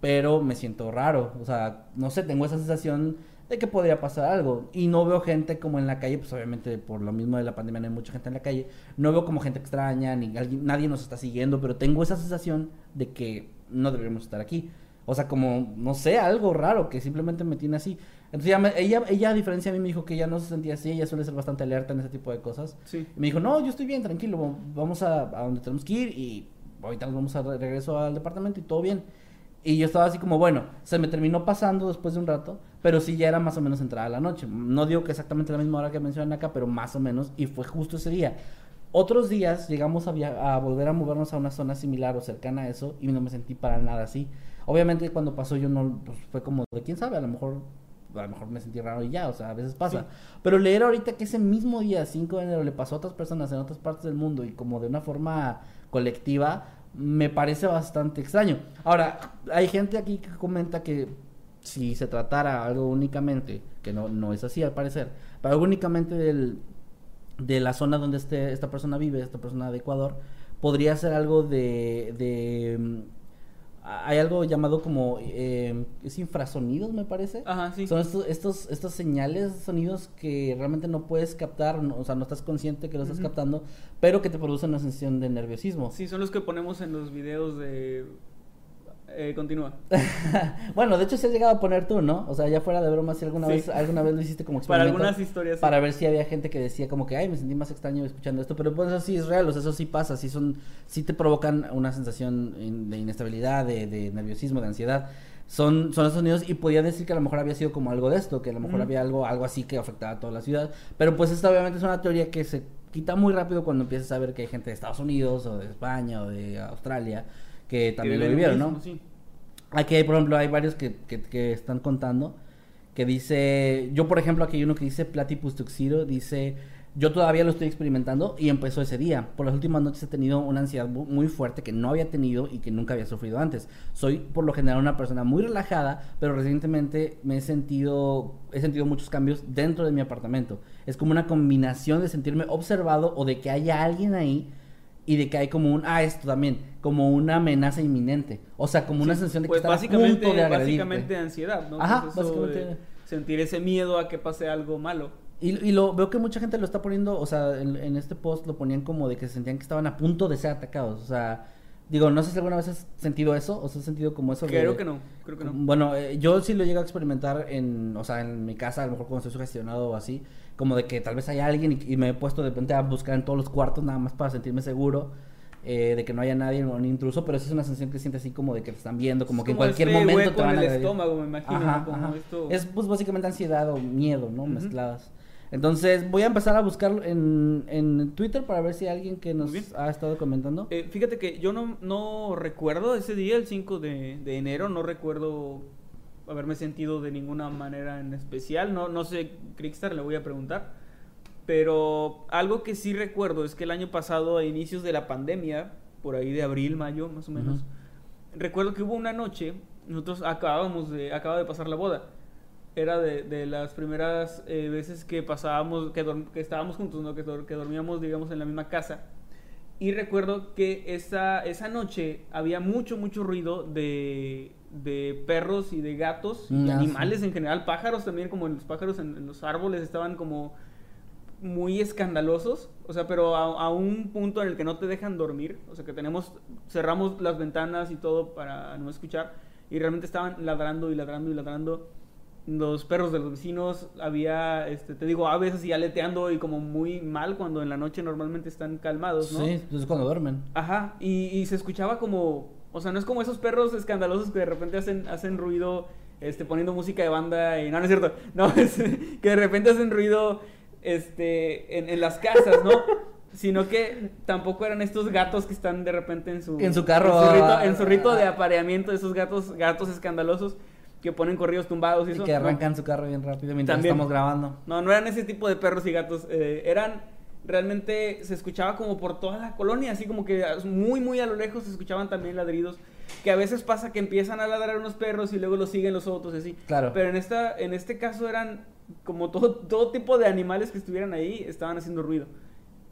pero me siento raro, o sea, no sé, tengo esa sensación de que podría pasar algo y no veo gente como en la calle, pues obviamente por lo mismo de la pandemia no hay mucha gente en la calle, no veo como gente extraña, ni alguien, nadie nos está siguiendo, pero tengo esa sensación de que no deberíamos estar aquí. O sea, como, no sé, algo raro que simplemente me tiene así. Entonces ya me- ella, ella, a diferencia de mí, me dijo que ella no se sentía así, ella suele ser bastante alerta en ese tipo de cosas. Sí. Y me dijo, no, yo estoy bien, tranquilo, vamos a, a donde tenemos que ir y ahorita nos vamos a re- regreso al departamento y todo bien. Y yo estaba así como, bueno, se me terminó pasando después de un rato, pero sí ya era más o menos entrada la noche. No digo que exactamente la misma hora que mencionan acá, pero más o menos, y fue justo ese día. Otros días llegamos a, volver a movernos a una zona similar o cercana a eso y no me sentí para nada así. Obviamente cuando pasó yo no, pues fue como de quién sabe, a lo mejor a lo mejor me sentí raro y ya, o sea, a veces pasa. Pero leer ahorita que ese mismo día, 5 de enero, le pasó a otras personas en otras partes del mundo y como de una forma colectiva, me parece bastante extraño. Ahora, hay gente aquí que comenta que si se tratara algo únicamente, que no, no es así al parecer, pero algo únicamente del, de la zona donde este, esta persona vive, esta persona de Ecuador, podría ser algo de, de mm, hay algo llamado como eh, es infrasonidos me parece. Ajá, sí. son estos estos estos señales sonidos que realmente no puedes captar no- o sea no estás consciente que lo estás captando pero que te producen una sensación de nerviosismo. Sí, son los que ponemos en los videos de... Eh, continúa. bueno de hecho se has llegado a poner tú no o sea ya fuera de broma si alguna Sí. vez alguna vez lo hiciste como Para experimento algunas historias. sí. para ver si había gente que decía como que ay me sentí más extraño escuchando esto pero pues eso sí es real o sea eso sí pasa sí son sí te provocan una sensación in- de inestabilidad de, de nerviosismo de ansiedad son son los sonidos y podía decir que a lo mejor había sido como algo de esto que a lo mejor había algo algo así que afectaba a toda la ciudad pero pues esta obviamente es una teoría que se quita muy rápido cuando empiezas a ver que hay gente de Estados Unidos o de España o de Australia que Que también lo vivieron no sí. Aquí hay, por ejemplo, hay varios que, que, que están contando. Que dice. Yo, por ejemplo, aquí hay uno que dice Platypus tuxiro. Dice. Yo todavía lo estoy experimentando y empezó ese día. Por las últimas noches he tenido una ansiedad mu- muy fuerte que no había tenido y que nunca había sufrido antes. Soy, por lo general, una persona muy relajada, pero recientemente me he sentido. He sentido muchos cambios dentro de mi apartamento. Es como una combinación de sentirme observado o de que haya alguien ahí y de que hay como un, ah, esto también, como una amenaza inminente. O sea, como una Sí, sensación de que pues están a punto de agredirte. básicamente ansiedad, ¿no? Ajá, básicamente. de sentir ese miedo a que pase algo malo. Y, y lo veo que mucha gente lo está poniendo, o sea, en, en este post lo ponían como de que se sentían que estaban a punto de ser atacados. O sea, digo, no sé si alguna vez has sentido eso, o si has sentido como eso. de- Creo que no, creo que no. Bueno, eh, yo sí lo llego a experimentar en, o sea, en mi casa, a lo mejor cuando estoy sugestionado o así, como de que tal vez hay alguien y, y me he puesto de repente a buscar en todos los cuartos nada más para sentirme seguro. eh, de que no haya nadie o un intruso, pero sí es una sensación que sientes así como de que te están viendo, como que en como cualquier este momento te van en a el estómago, me imagino, Ajá, ¿no? Como ajá. esto- Es pues básicamente ansiedad o miedo, ¿no? Ujú. Mezcladas. Entonces voy a empezar a buscar en, en Twitter para ver si hay alguien que nos ha estado comentando. Eh, fíjate que yo no, no recuerdo ese día, el 5 de, de enero, no recuerdo haberme sentido de ninguna manera en especial. No, no sé, Crickstar, le voy a preguntar. Pero algo que sí recuerdo es que el año pasado, a inicios de la pandemia, por ahí de abril, mayo, más o menos, Ujú. recuerdo que hubo una noche, nosotros acabábamos de, acaba de pasar la boda. Era de, de las primeras eh, veces que pasábamos, que, que estábamos juntos, ¿no? que, que dormíamos, digamos, en la misma casa. Y recuerdo que esa, esa noche había mucho, mucho ruido de, de perros y de gatos y Mm, ah, animales en general, pájaros también, como los pájaros en, en los árboles estaban como muy escandalosos, o sea, pero a, a un punto en el que no te dejan dormir, o sea, que tenemos, cerramos las ventanas y todo para no escuchar, y realmente estaban ladrando y ladrando y ladrando. Los perros de los vecinos, había, este, te digo, aves así aleteando y como muy mal cuando en la noche normalmente están calmados, ¿no? Sí, pues cuando duermen. Ajá, y, y se escuchaba como, o sea, no es como esos perros escandalosos que de repente hacen, hacen ruido, este, poniendo música de banda y no, no es cierto, no, es que de repente hacen ruido, este, en, en las casas, ¿no? Sino que tampoco eran estos gatos que están de repente en su... En su carro, En su rito, ah, en su rito de ah. apareamiento, esos gatos, gatos escandalosos que ponen corridos tumbados y Y eso. que no. arrancan su carro bien rápido mientras También. estamos grabando. No, no eran ese tipo de perros y gatos. eh, eran realmente se escuchaba como por toda la colonia, así como que muy, muy a lo lejos se escuchaban también ladridos. Que a veces pasa que empiezan a ladrar unos perros y luego los siguen los otros y así. Claro. Pero en esta, en este caso eran como todo, todo tipo de animales que estuvieran ahí, estaban haciendo ruido.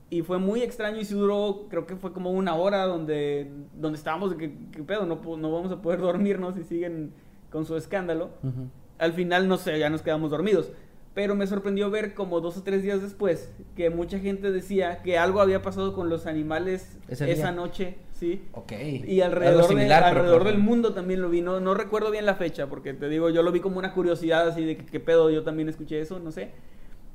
Y fue muy extraño y sí duró, creo que fue como una hora donde, donde estábamos de que, ¿qué pedo, no, po- no vamos a poder dormirnos si siguen con su escándalo Ujú. al final, no sé, ya nos quedamos dormidos. Pero me sorprendió ver como dos o tres días después que mucha gente decía que algo había pasado con los animales esa día. noche, ¿sí? Ok. Y alrededor, similar, de- alrededor del mundo también lo vi. No, no recuerdo bien la fecha, porque te digo, yo lo vi como una curiosidad así de que qué pedo, yo también escuché eso, no sé.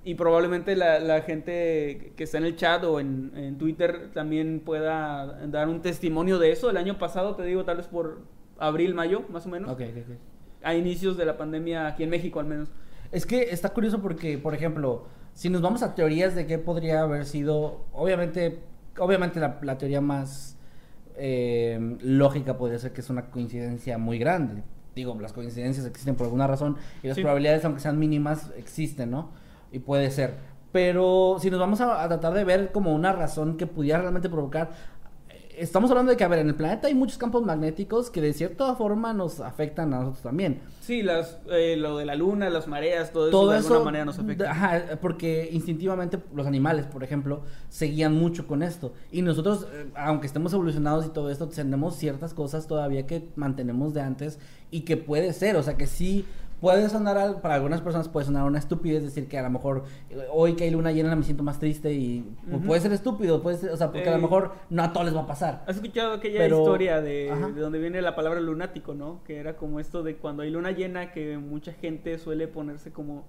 Y probablemente la, la gente que está en el chat o en, en Twitter también pueda dar un testimonio de eso. El año pasado, te digo, tal vez por abril, mayo, más o menos. Ok, ok, ok. A inicios de la pandemia, aquí en México al menos. Es que está curioso porque, por ejemplo, si nos vamos a teorías de qué podría haber sido, obviamente, obviamente la, la teoría más eh, lógica podría ser que es una coincidencia muy grande. Digo, las coincidencias existen por alguna razón y las Sí. probabilidades, aunque sean mínimas, existen, ¿no? Y puede ser. Pero si nos vamos a, a tratar de ver como una razón que pudiera realmente provocar, estamos hablando de que, a ver, en el planeta hay muchos campos magnéticos que de cierta forma nos afectan a nosotros también. Sí, las, eh, lo de la luna, las mareas, todo eso Todo de eso, alguna manera nos afecta. Ajá, porque instintivamente los animales, por ejemplo, seguían mucho con esto. Y nosotros, eh, aunque estemos evolucionados y todo esto, tenemos ciertas cosas todavía que mantenemos de antes y que puede ser, o sea, que sí puede sonar, para algunas personas puede sonar una estupidez decir que a lo mejor eh, hoy que hay luna llena me siento más triste y Ujú. puede ser estúpido, puede ser, o sea, porque a lo mejor no a todos les va a pasar. ¿Has escuchado aquella Pero- historia de, Ajá. de donde viene la palabra lunático, no? Que era como esto de cuando hay luna llena, que mucha gente suele ponerse como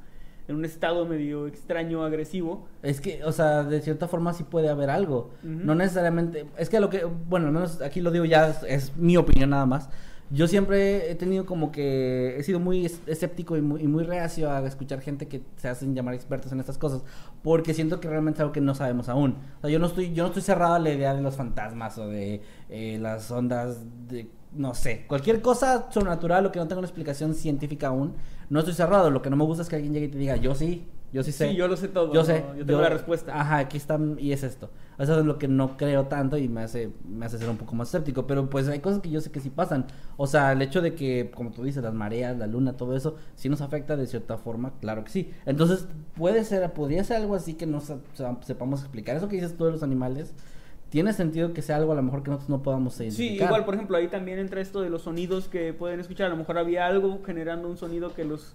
en un estado medio extraño, agresivo. Es que, o sea, de cierta forma sí puede haber algo. No necesariamente. Es que lo que. Bueno, al menos aquí lo digo ya, es, es mi opinión nada más. Yo siempre he tenido como que. He sido muy es- escéptico y muy, y muy reacio a escuchar gente que se hacen llamar expertos en estas cosas. Porque siento que realmente es algo que no sabemos aún. O sea, yo no estoy, yo no estoy cerrado a la idea de los fantasmas o de eh, las ondas de. No sé, cualquier cosa sobrenatural o que no tenga una explicación científica aún, no estoy cerrado. Lo que no me gusta es que alguien llegue y te diga, yo sí, yo sí sé. Sí, yo lo sé todo. Yo ¿no? sé. Yo tengo la respuesta. Ajá, aquí está y es esto. Eso es lo que no creo tanto y me hace, me hace ser un poco más escéptico. Pero pues hay cosas que yo sé que sí pasan. O sea, el hecho de que, como tú dices, las mareas, la luna, todo eso, sí nos afecta de cierta forma, claro que sí. Entonces, puede ser, podría ser algo así que no se- se- sepamos explicar. Eso que dices tú de los animales, tiene sentido que sea algo a lo mejor que nosotros no podamos Sí, identificar. igual, por ejemplo, ahí también entra esto de los sonidos que pueden escuchar. A lo mejor había algo generando un sonido que los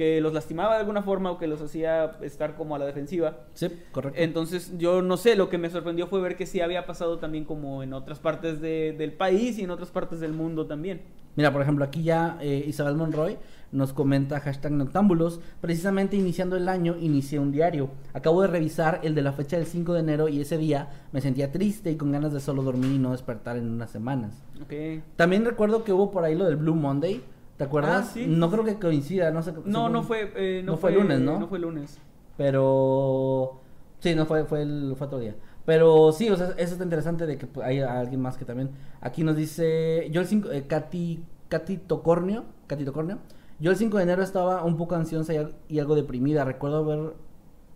que los lastimaba de alguna forma o que los hacía estar como a la defensiva. Sí, correcto. Entonces, yo no sé, lo que me sorprendió fue ver que sí había pasado también como en otras partes de- del país y en otras partes del mundo también. Mira, por ejemplo, aquí ya eh, Isabel Monroy nos comenta hashtag noctámbulos. Precisamente iniciando el año, inicié un diario. Acabo de revisar el de la fecha del 5 de enero y ese día me sentía triste y con ganas de solo dormir y no despertar en unas semanas. Ok. También recuerdo que hubo por ahí lo del Blue Monday. ¿Te acuerdas? Ah, sí, no creo que coincida, no sé. No, según- no fue, eh, no, no fue lunes, ¿no? No fue lunes. Pero sí, no fue fue el fue otro día. Pero sí, o sea, eso está interesante de que hay alguien más que también aquí nos dice, yo el 5 eh, Katy Katy Tocornio, Katy Tocornio. Yo el 5 de enero estaba un poco ansiosa y algo deprimida. Recuerdo haber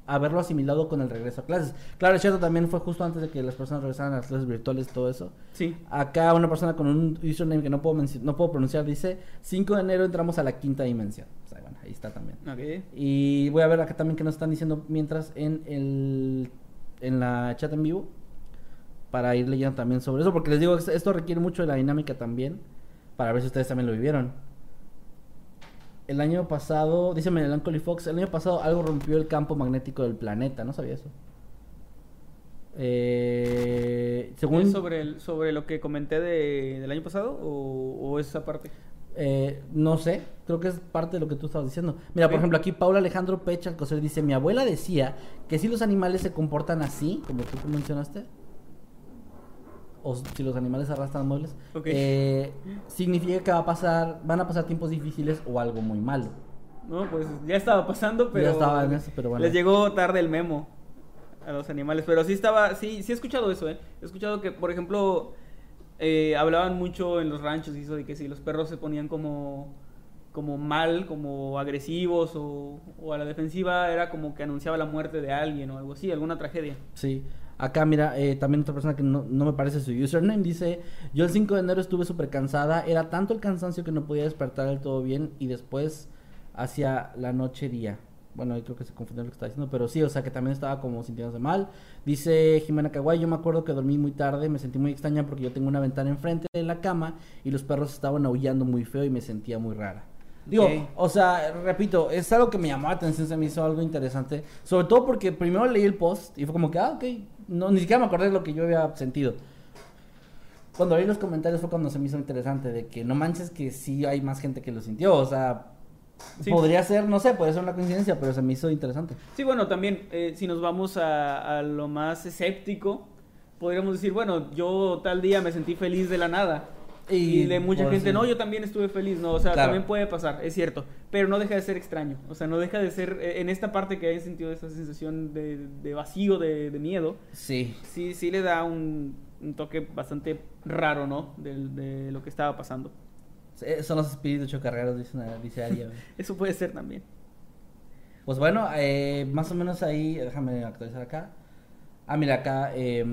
haberlo asimilado con el regreso a clases. Claro, es cierto, también fue justo antes de que las personas regresaran a las clases virtuales todo eso. Sí. Acá una persona con un username que no puedo no puedo pronunciar dice, 5 de enero entramos a la quinta dimensión. O sea, bueno, ahí está también. Y voy a ver acá también que nos están diciendo mientras en el en la chat en vivo para ir leyendo también sobre eso porque les digo esto requiere mucho de la dinámica también para ver si ustedes también lo vivieron. El año pasado, dice Melancholy Fox, el año pasado algo rompió el campo magnético del planeta, no sabía eso. Eh, según ¿Es sobre, el- sobre lo que comenté de- del año pasado o, o esa parte? Eh, no sé, creo que es parte de lo que tú estabas diciendo. Mira, por ejemplo, aquí Paula Alejandro Pecha Alcocer dice, mi abuela decía que si los animales se comportan así, como tú mencionaste, o si los animales arrastran muebles, eh, significa que va a pasar, van a pasar tiempos difíciles o algo muy malo. No, pues ya estaba pasando, pero. Ya estaba en eso, pero bueno. Les llegó tarde el memo a los animales. Pero sí estaba. Sí, sí he escuchado eso, ¿eh? He escuchado que, por ejemplo, eh, hablaban mucho en los ranchos y eso de que si los perros se ponían como. como mal, como agresivos o, o a la defensiva, era como que anunciaba la muerte de alguien o algo así, alguna tragedia. Sí. Acá, mira, eh, también otra persona que no, no me parece su username dice: Yo el 5 de enero estuve súper cansada. Era tanto el cansancio que no podía despertar del todo bien. Y después, hacia la noche día. Bueno, ahí creo que se confundió lo que está diciendo. Pero sí, o sea que también estaba como sintiéndose mal. Dice Jimena Kawai: Yo me acuerdo que dormí muy tarde. Me sentí muy extraña porque yo tengo una ventana enfrente de la cama. Y los perros estaban aullando muy feo y me sentía muy rara. Digo, o sea, repito, es algo que me llamó la atención, se me hizo algo interesante. Sobre todo porque primero leí el post y fue como que, ah, ok. No, ni siquiera me acordé de lo que yo había sentido. Cuando leí los comentarios fue cuando se me hizo interesante, de que no manches que sí hay más gente que lo sintió. O sea, Sí. podría ser, no sé, puede ser una coincidencia, pero se me hizo interesante. Sí, bueno, también eh, si nos vamos a, a lo más escéptico, podríamos decir, bueno, yo tal día me sentí feliz de la nada. Y, de mucha gente, sí. no, yo también estuve feliz, no, o sea, Claro. también puede pasar, es cierto, pero no deja de ser extraño, o sea, no deja de ser, eh, en esta parte que hay sentido esa sensación de, de vacío, de, de miedo, Sí. sí, sí le da un, un toque bastante raro, ¿no? De, lo que estaba pasando. Son los espíritus chocarreros, dice, una- dice Aria. Eso puede ser también. Pues bueno, eh, más o menos ahí, déjame actualizar acá. Ah, mira, acá eh,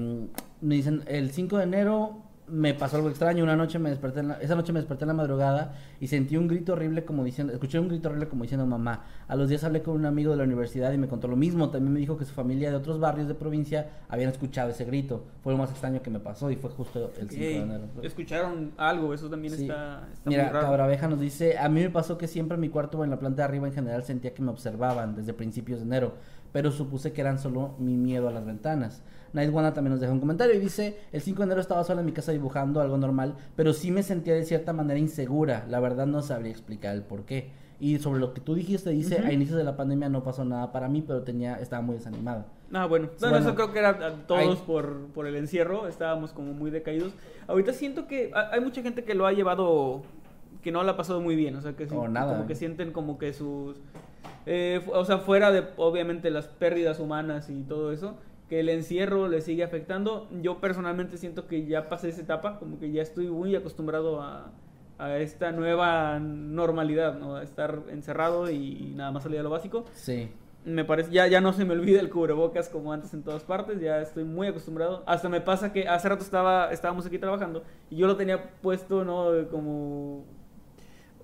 Me dicen, el 5 de enero me pasó algo extraño. Una noche me desperté, en la- esa noche me desperté en la madrugada y sentí un grito horrible como diciendo, escuché un grito horrible como diciendo mamá. A los días hablé con un amigo de la universidad y me contó lo mismo. También me dijo que su familia de otros barrios de provincia habían escuchado ese grito. Fue lo más extraño que me pasó y fue justo el 5 de enero. Escucharon algo, eso también Sí. está, está Mira, muy raro. Cabraveja nos dice, a mí me pasó que siempre en mi cuarto o en la planta de arriba en general sentía que me observaban desde principios de enero, pero supuse que eran solo mi miedo a las ventanas. Night Wanna también nos deja un comentario y dice, el 5 de enero estaba sola en mi casa dibujando, algo normal, pero sí me sentía de cierta manera insegura, la verdad no sabría explicar el por qué. Y sobre lo que tú dijiste, dice, Ujú. a inicios de la pandemia no pasó nada para mí, pero tenía, estaba muy desanimada. Ah, bueno. Bueno. eso creo que era todos Hay- por, por el encierro. Estábamos como muy decaídos. Ahorita siento que ha- hay mucha gente que lo ha llevado, que no la ha pasado muy bien. O sea, que sí, O nada. como que sienten como que sus... eh, o sea, fuera de, obviamente, las pérdidas humanas y todo eso, que el encierro le sigue afectando. Yo personalmente siento que ya pasé esa etapa, como que ya estoy muy acostumbrado a, a esta nueva normalidad, ¿no? A estar encerrado y, nada más salir a lo básico Sí. me parece ya ya no se me olvida el cubrebocas como antes en todas partes ya estoy muy acostumbrado hasta me pasa que hace rato estaba estábamos aquí trabajando y yo lo tenía puesto no como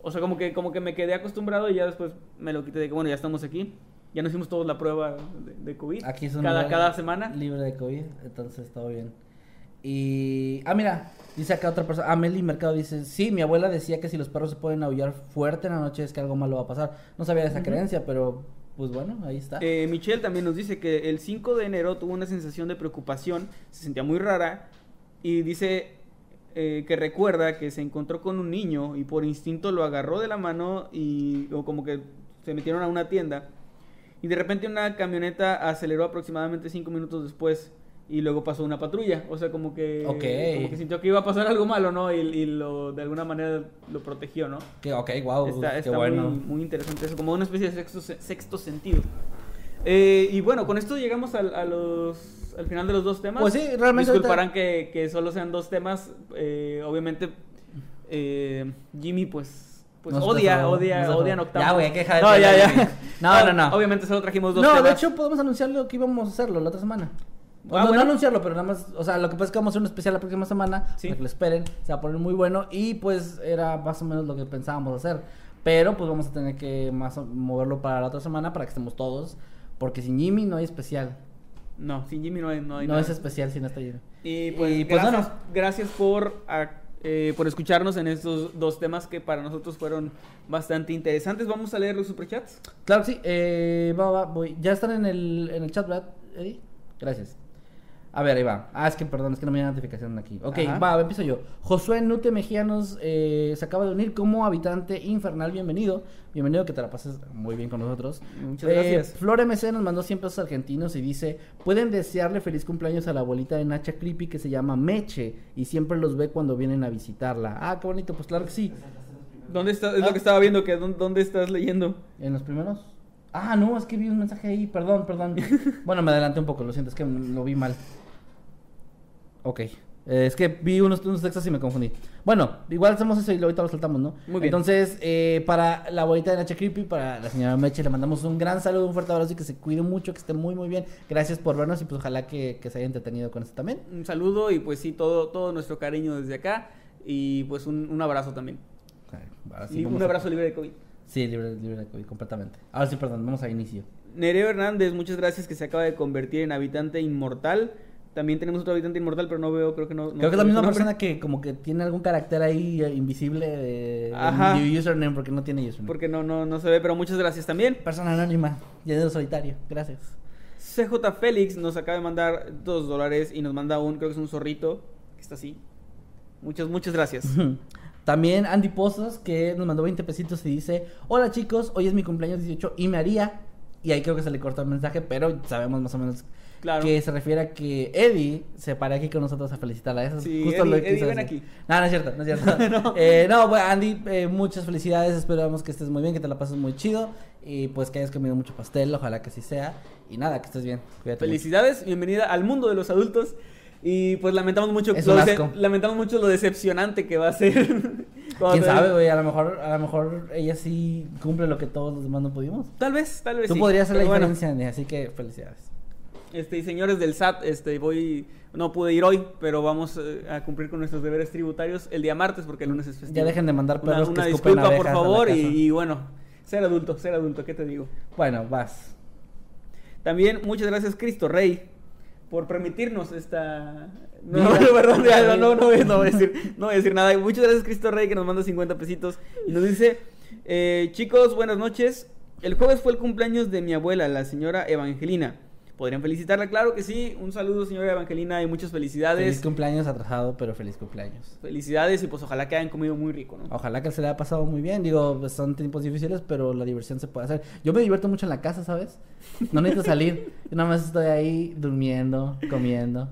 o sea como que como que me quedé acostumbrado y ya después me lo quité de que bueno ya estamos aquí ya nos hicimos todos la prueba de, de covid Aquí es cada cada semana Libre de COVID, entonces todo bien. Y. Ah, mira, dice acá otra persona. Amelie Mercado dice: Sí, mi abuela decía que si los perros se pueden aullar fuerte en la noche es que algo malo va a pasar. No sabía de esa Ujú. creencia, pero pues bueno, ahí está. Eh, Michelle también nos dice que el 5 de enero tuvo una sensación de preocupación, se sentía muy rara y dice eh, que recuerda que se encontró con un niño y por instinto lo agarró de la mano y o como que se metieron a una tienda y de repente una camioneta aceleró aproximadamente 5 minutos después y luego pasó una patrulla, o sea, como que Ok. como que sintió que iba a pasar algo malo, ¿no? Y, y lo de alguna manera lo protegió, ¿no? Que, ok, wow, Está, qué está bueno. muy, muy interesante eso, como una especie de sexto, se- sexto sentido. Eh, y bueno, con esto llegamos al, a los, al final de los dos temas. Pues sí, realmente Disculparán que, que solo sean dos temas. eh, obviamente, eh, Jimmy, pues, pues Nos odia, dejó- odia, odia Noctámbulos. Ya, güey, hay que dejar de No, ya, ya. No, no, no. Obviamente solo trajimos dos No, temas. de hecho podemos anunciar lo que íbamos a hacerlo la otra semana. Ah, no, bueno. no anunciarlo, pero nada más, o sea, lo que pasa es que vamos a hacer un especial la próxima semana, Sí. para que lo esperen, se va a poner muy bueno y pues era más o menos lo que pensábamos hacer, pero pues vamos a tener que más moverlo para la otra semana para que estemos todos, porque sin Jimmy no hay especial, No, sin Jimmy no hay, no hay no nada. es especial si no está Jimmy. Y pues, Y, pues, gracias, bueno. gracias por, a- eh, por escucharnos en estos dos temas que para nosotros fueron bastante interesantes. Vamos a leer los superchats. Claro sí, eh, va, va, voy. Ya están en el, en el chat, ¿verdad? Gracias. A ver, ahí va. Ah, es que perdón, es que no me da notificación aquí. Ok, Ajá. va, empiezo yo. Josué Nute Mejíanos eh, se acaba de unir como habitante infernal. Bienvenido. Bienvenido, que te la pases muy bien con nosotros. Muchas Eh, gracias. Flor MC nos mandó 100 pesos argentinos y dice: Pueden desearle feliz cumpleaños a la abuelita de Nacha Creepy que se llama Meche y siempre los ve cuando vienen a visitarla. Ah, qué bonito, pues claro que sí. ¿Dónde está? Es Ah. lo que estaba viendo, que ¿dónde, dónde estás leyendo? ¿En los primeros? Ah, no, es que vi un mensaje ahí, perdón, perdón. bueno, me adelanté un poco, lo siento, es que lo vi mal. Ok. Eh, es que vi unos, unos textos y me confundí. Bueno, igual hacemos eso y ahorita lo soltamos, ¿no? Muy bien. Entonces, eh, para la abuelita de Nacha Creepy, para la señora Meche, le mandamos un gran saludo, un fuerte abrazo y que se cuide mucho, que esté muy, muy bien. Gracias por vernos y pues ojalá que, que se haya entretenido con esto también. Un saludo y pues sí, todo, todo nuestro cariño desde acá. Y pues un, un abrazo también. Y un a- abrazo libre de COVID. Sí, libre, libre de COVID, completamente. Ahora sí, perdón, vamos a inicio. Nereo Hernández, muchas gracias que se acaba de convertir en habitante inmortal. También tenemos otro habitante inmortal, pero no veo, creo que no. no Creo que es la misma persona que como que tiene algún carácter ahí eh, invisible de, Ajá. de username porque no tiene username. Porque no, no, no se ve, pero muchas gracias también. Persona anónima, llanero solitario. Gracias. CJ Félix nos acaba de mandar dos dólares y nos manda un, creo que es un zorrito, que está así. Muchas, muchas gracias. También Andy Pozos que nos mandó 20 pesitos y dice, hola chicos, hoy es mi cumpleaños 18 y me haría, y ahí creo que se le cortó el mensaje, pero sabemos más o menos Claro. que se refiere a que Eddie se pare aquí con nosotros a felicitarla. Eso es Sí, justo Eddie- lo que Eddie, ven aquí. No, no es cierto, no es cierto. No. Eh, no, bueno, Andy, eh, muchas felicidades, esperamos que estés muy bien, que te la pases muy chido y pues que hayas comido mucho pastel, ojalá que así sea. Y nada, que estés bien. Cuídate mucho. Felicidades, bienvenida al mundo de los adultos. Y pues lamentamos mucho, lo lamentamos mucho lo decepcionante que va a ser. ¿Quién sabe, güey? A lo mejor, a lo mejor ella sí cumple lo que todos los demás no pudimos. Tal vez, tal vez Tú sí. podrías hacer la bueno. diferencia, así que felicidades. Este, y señores del SAT, este, voy, no pude ir hoy, pero vamos eh, a cumplir con nuestros deberes tributarios el día martes porque el lunes es festivo. Ya dejen de mandar Una, perros una que escupen disculpa, por favor, y, y bueno, ser adulto, ser adulto, ¿qué te digo? Bueno, vas. También muchas gracias Cristo Rey por permitirnos esta... No, no, perdón, ya, no, no, no voy a decir, no voy a decir nada. Muchas gracias Cristo Rey que nos manda 50 pesitos y nos dice, eh, chicos, buenas noches. El jueves fue el cumpleaños de mi abuela, la señora Evangelina. ¿Podrían felicitarla? Claro que sí. Un saludo, señora Evangelina, y muchas felicidades. Feliz cumpleaños atrasado, pero feliz cumpleaños. Felicidades y pues ojalá que hayan comido muy rico, ¿no? Ojalá que se le haya pasado muy bien. Digo, pues, son tiempos difíciles, pero la diversión se puede hacer. Yo me divierto mucho en la casa, ¿sabes? No necesito salir. Yo nada más estoy ahí durmiendo, comiendo.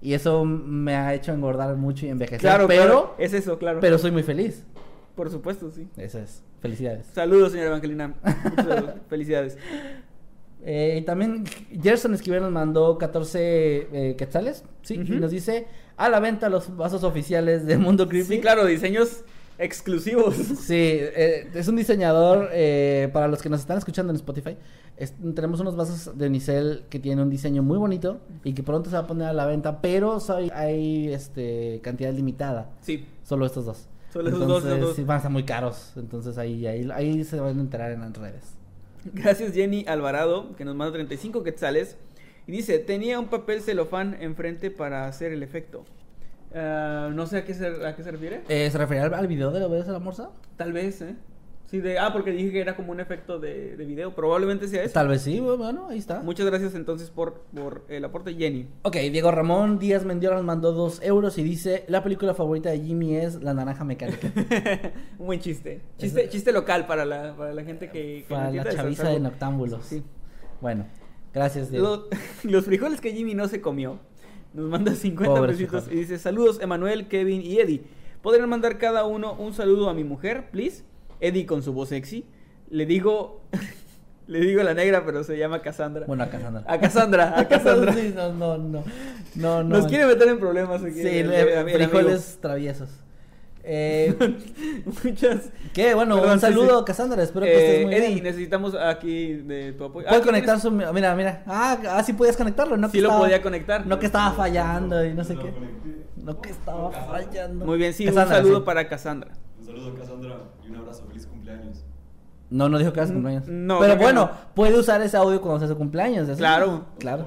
Y eso me ha hecho engordar mucho y envejecer. Claro, pero, claro, es eso, claro. pero soy muy feliz. Por supuesto, sí. Eso es. Felicidades. Saludos, señora Evangelina. Muchas felicidades. Eh, y también Gerson Esquivel nos mandó 14 eh, quetzales. Sí, y nos dice: A la venta los vasos oficiales de Mundo Creepy. Sí, claro, diseños exclusivos. Sí, eh, es un diseñador, eh, para los que nos están escuchando en Spotify, es- tenemos unos vasos de Unicel que tienen un diseño muy bonito y que pronto se va a poner a la venta, pero soy- hay este, cantidad limitada, Sí. solo estos dos. Solo esos dos, Entonces, esos dos. sí, van a estar muy caros, entonces ahí, ahí, ahí se van a enterar en las redes. Gracias Jenny Alvarado, que nos manda 35 quetzales. Y dice, tenía un papel celofán enfrente para hacer el efecto. Ah, no sé a qué se, a qué se refiere. Eh, ¿Se refería al, al video de la obedece a la morsa? Tal vez, ¿eh? Sí, de... Ah, porque dije que era como un efecto de, de video. Probablemente sea eso. Tal vez sí, bueno, ahí está. Muchas gracias entonces por, por el aporte Jenny. Ok, Diego Ramón Díaz Mendiola nos mandó dos euros y dice, la película favorita de Jimmy es La Naranja Mecánica. un buen chiste. Chiste, Eso- chiste local para la, para la gente que... que Para la es chaviza de noctámbulos. Sí. Bueno, gracias, Diego. Lo- los frijoles que Jimmy no se comió. Nos manda 50 Pobres pesitos y frijoles. dice: Saludos, Emanuel, Kevin y Eddie. ¿Podrían mandar cada uno un saludo a mi mujer, please? Eddie con su voz sexy. Le digo. le digo a la negra, pero se llama Cassandra. Bueno, a Cassandra. A Cassandra, a Cassandra. sí, no, no, no. No, no. Nos quiere meter en problemas aquí. Sí, el- el- amigo. frijoles traviesos. Eh, Muchas. ¿Qué? Bueno, Perdón, un saludo, sí. Cassandra. Espero que Eh, estés muy Eddie, bien. necesitamos aquí de tu apoyo. Puede Ah, ¿qué conectar su... Mira, mira. Ah, ah, sí podías conectarlo, ¿no? Sí que lo estaba- podía conectar. No que estaba fallando y no sé qué. No que estaba fallando. Muy bien, sí, Cassandra, un saludo sí. para Cassandra. Un saludo, Cassandra, y un abrazo. Feliz cumpleaños. No, no dijo que era su cumpleaños. no, Pero creo que bueno, no. puede usar ese audio cuando sea su cumpleaños. Claro. Claro.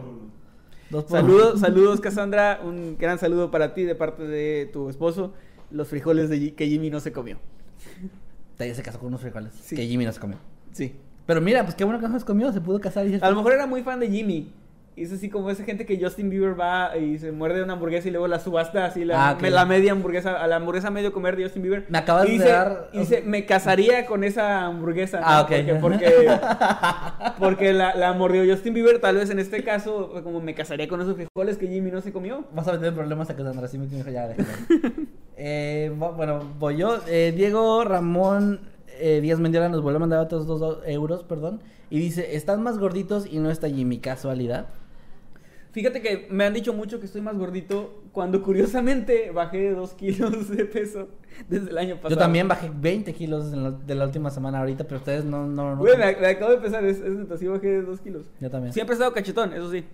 Dos por Saludos, uno. saludos Cassandra, un gran saludo para ti de parte de tu esposo. Los frijoles de que Jimmy no se comió. Ella se casó con unos frijoles Sí. que Jimmy no se comió. Sí. Pero mira, pues qué bueno que no se comió, se pudo casar y A lo mejor era muy fan de Jimmy. Y es así como esa gente que Justin Bieber va y se muerde una hamburguesa y luego la subasta así, la, Ah, me- la media hamburguesa, a la hamburguesa medio comer de Justin Bieber. Me acabas y de dar- y dice, me casaría con esa hamburguesa. Ah, ¿no? ok. Porque, porque, porque la, la mordió Justin Bieber, tal vez en este caso, como me casaría con esos frijoles que Jimmy no se comió. Vas a meter problemas a Cassandra, sí me dijo ya, eh, bueno, voy yo. Eh, Diego Ramón eh, Díaz Mendiola nos vuelve a mandar otros dos do- euros, perdón. Y dice, están más gorditos y no está Jimmy, casualidad. Fíjate que me han dicho mucho que estoy más gordito cuando curiosamente bajé dos kilos de peso desde el año pasado. Yo también bajé 20 kilos en la- de la última semana ahorita, pero ustedes no... no, no Güey, me, me acabo de pesar, es, es neta, sí bajé dos kilos. Yo también. Siempre he estado cachetón, eso sí.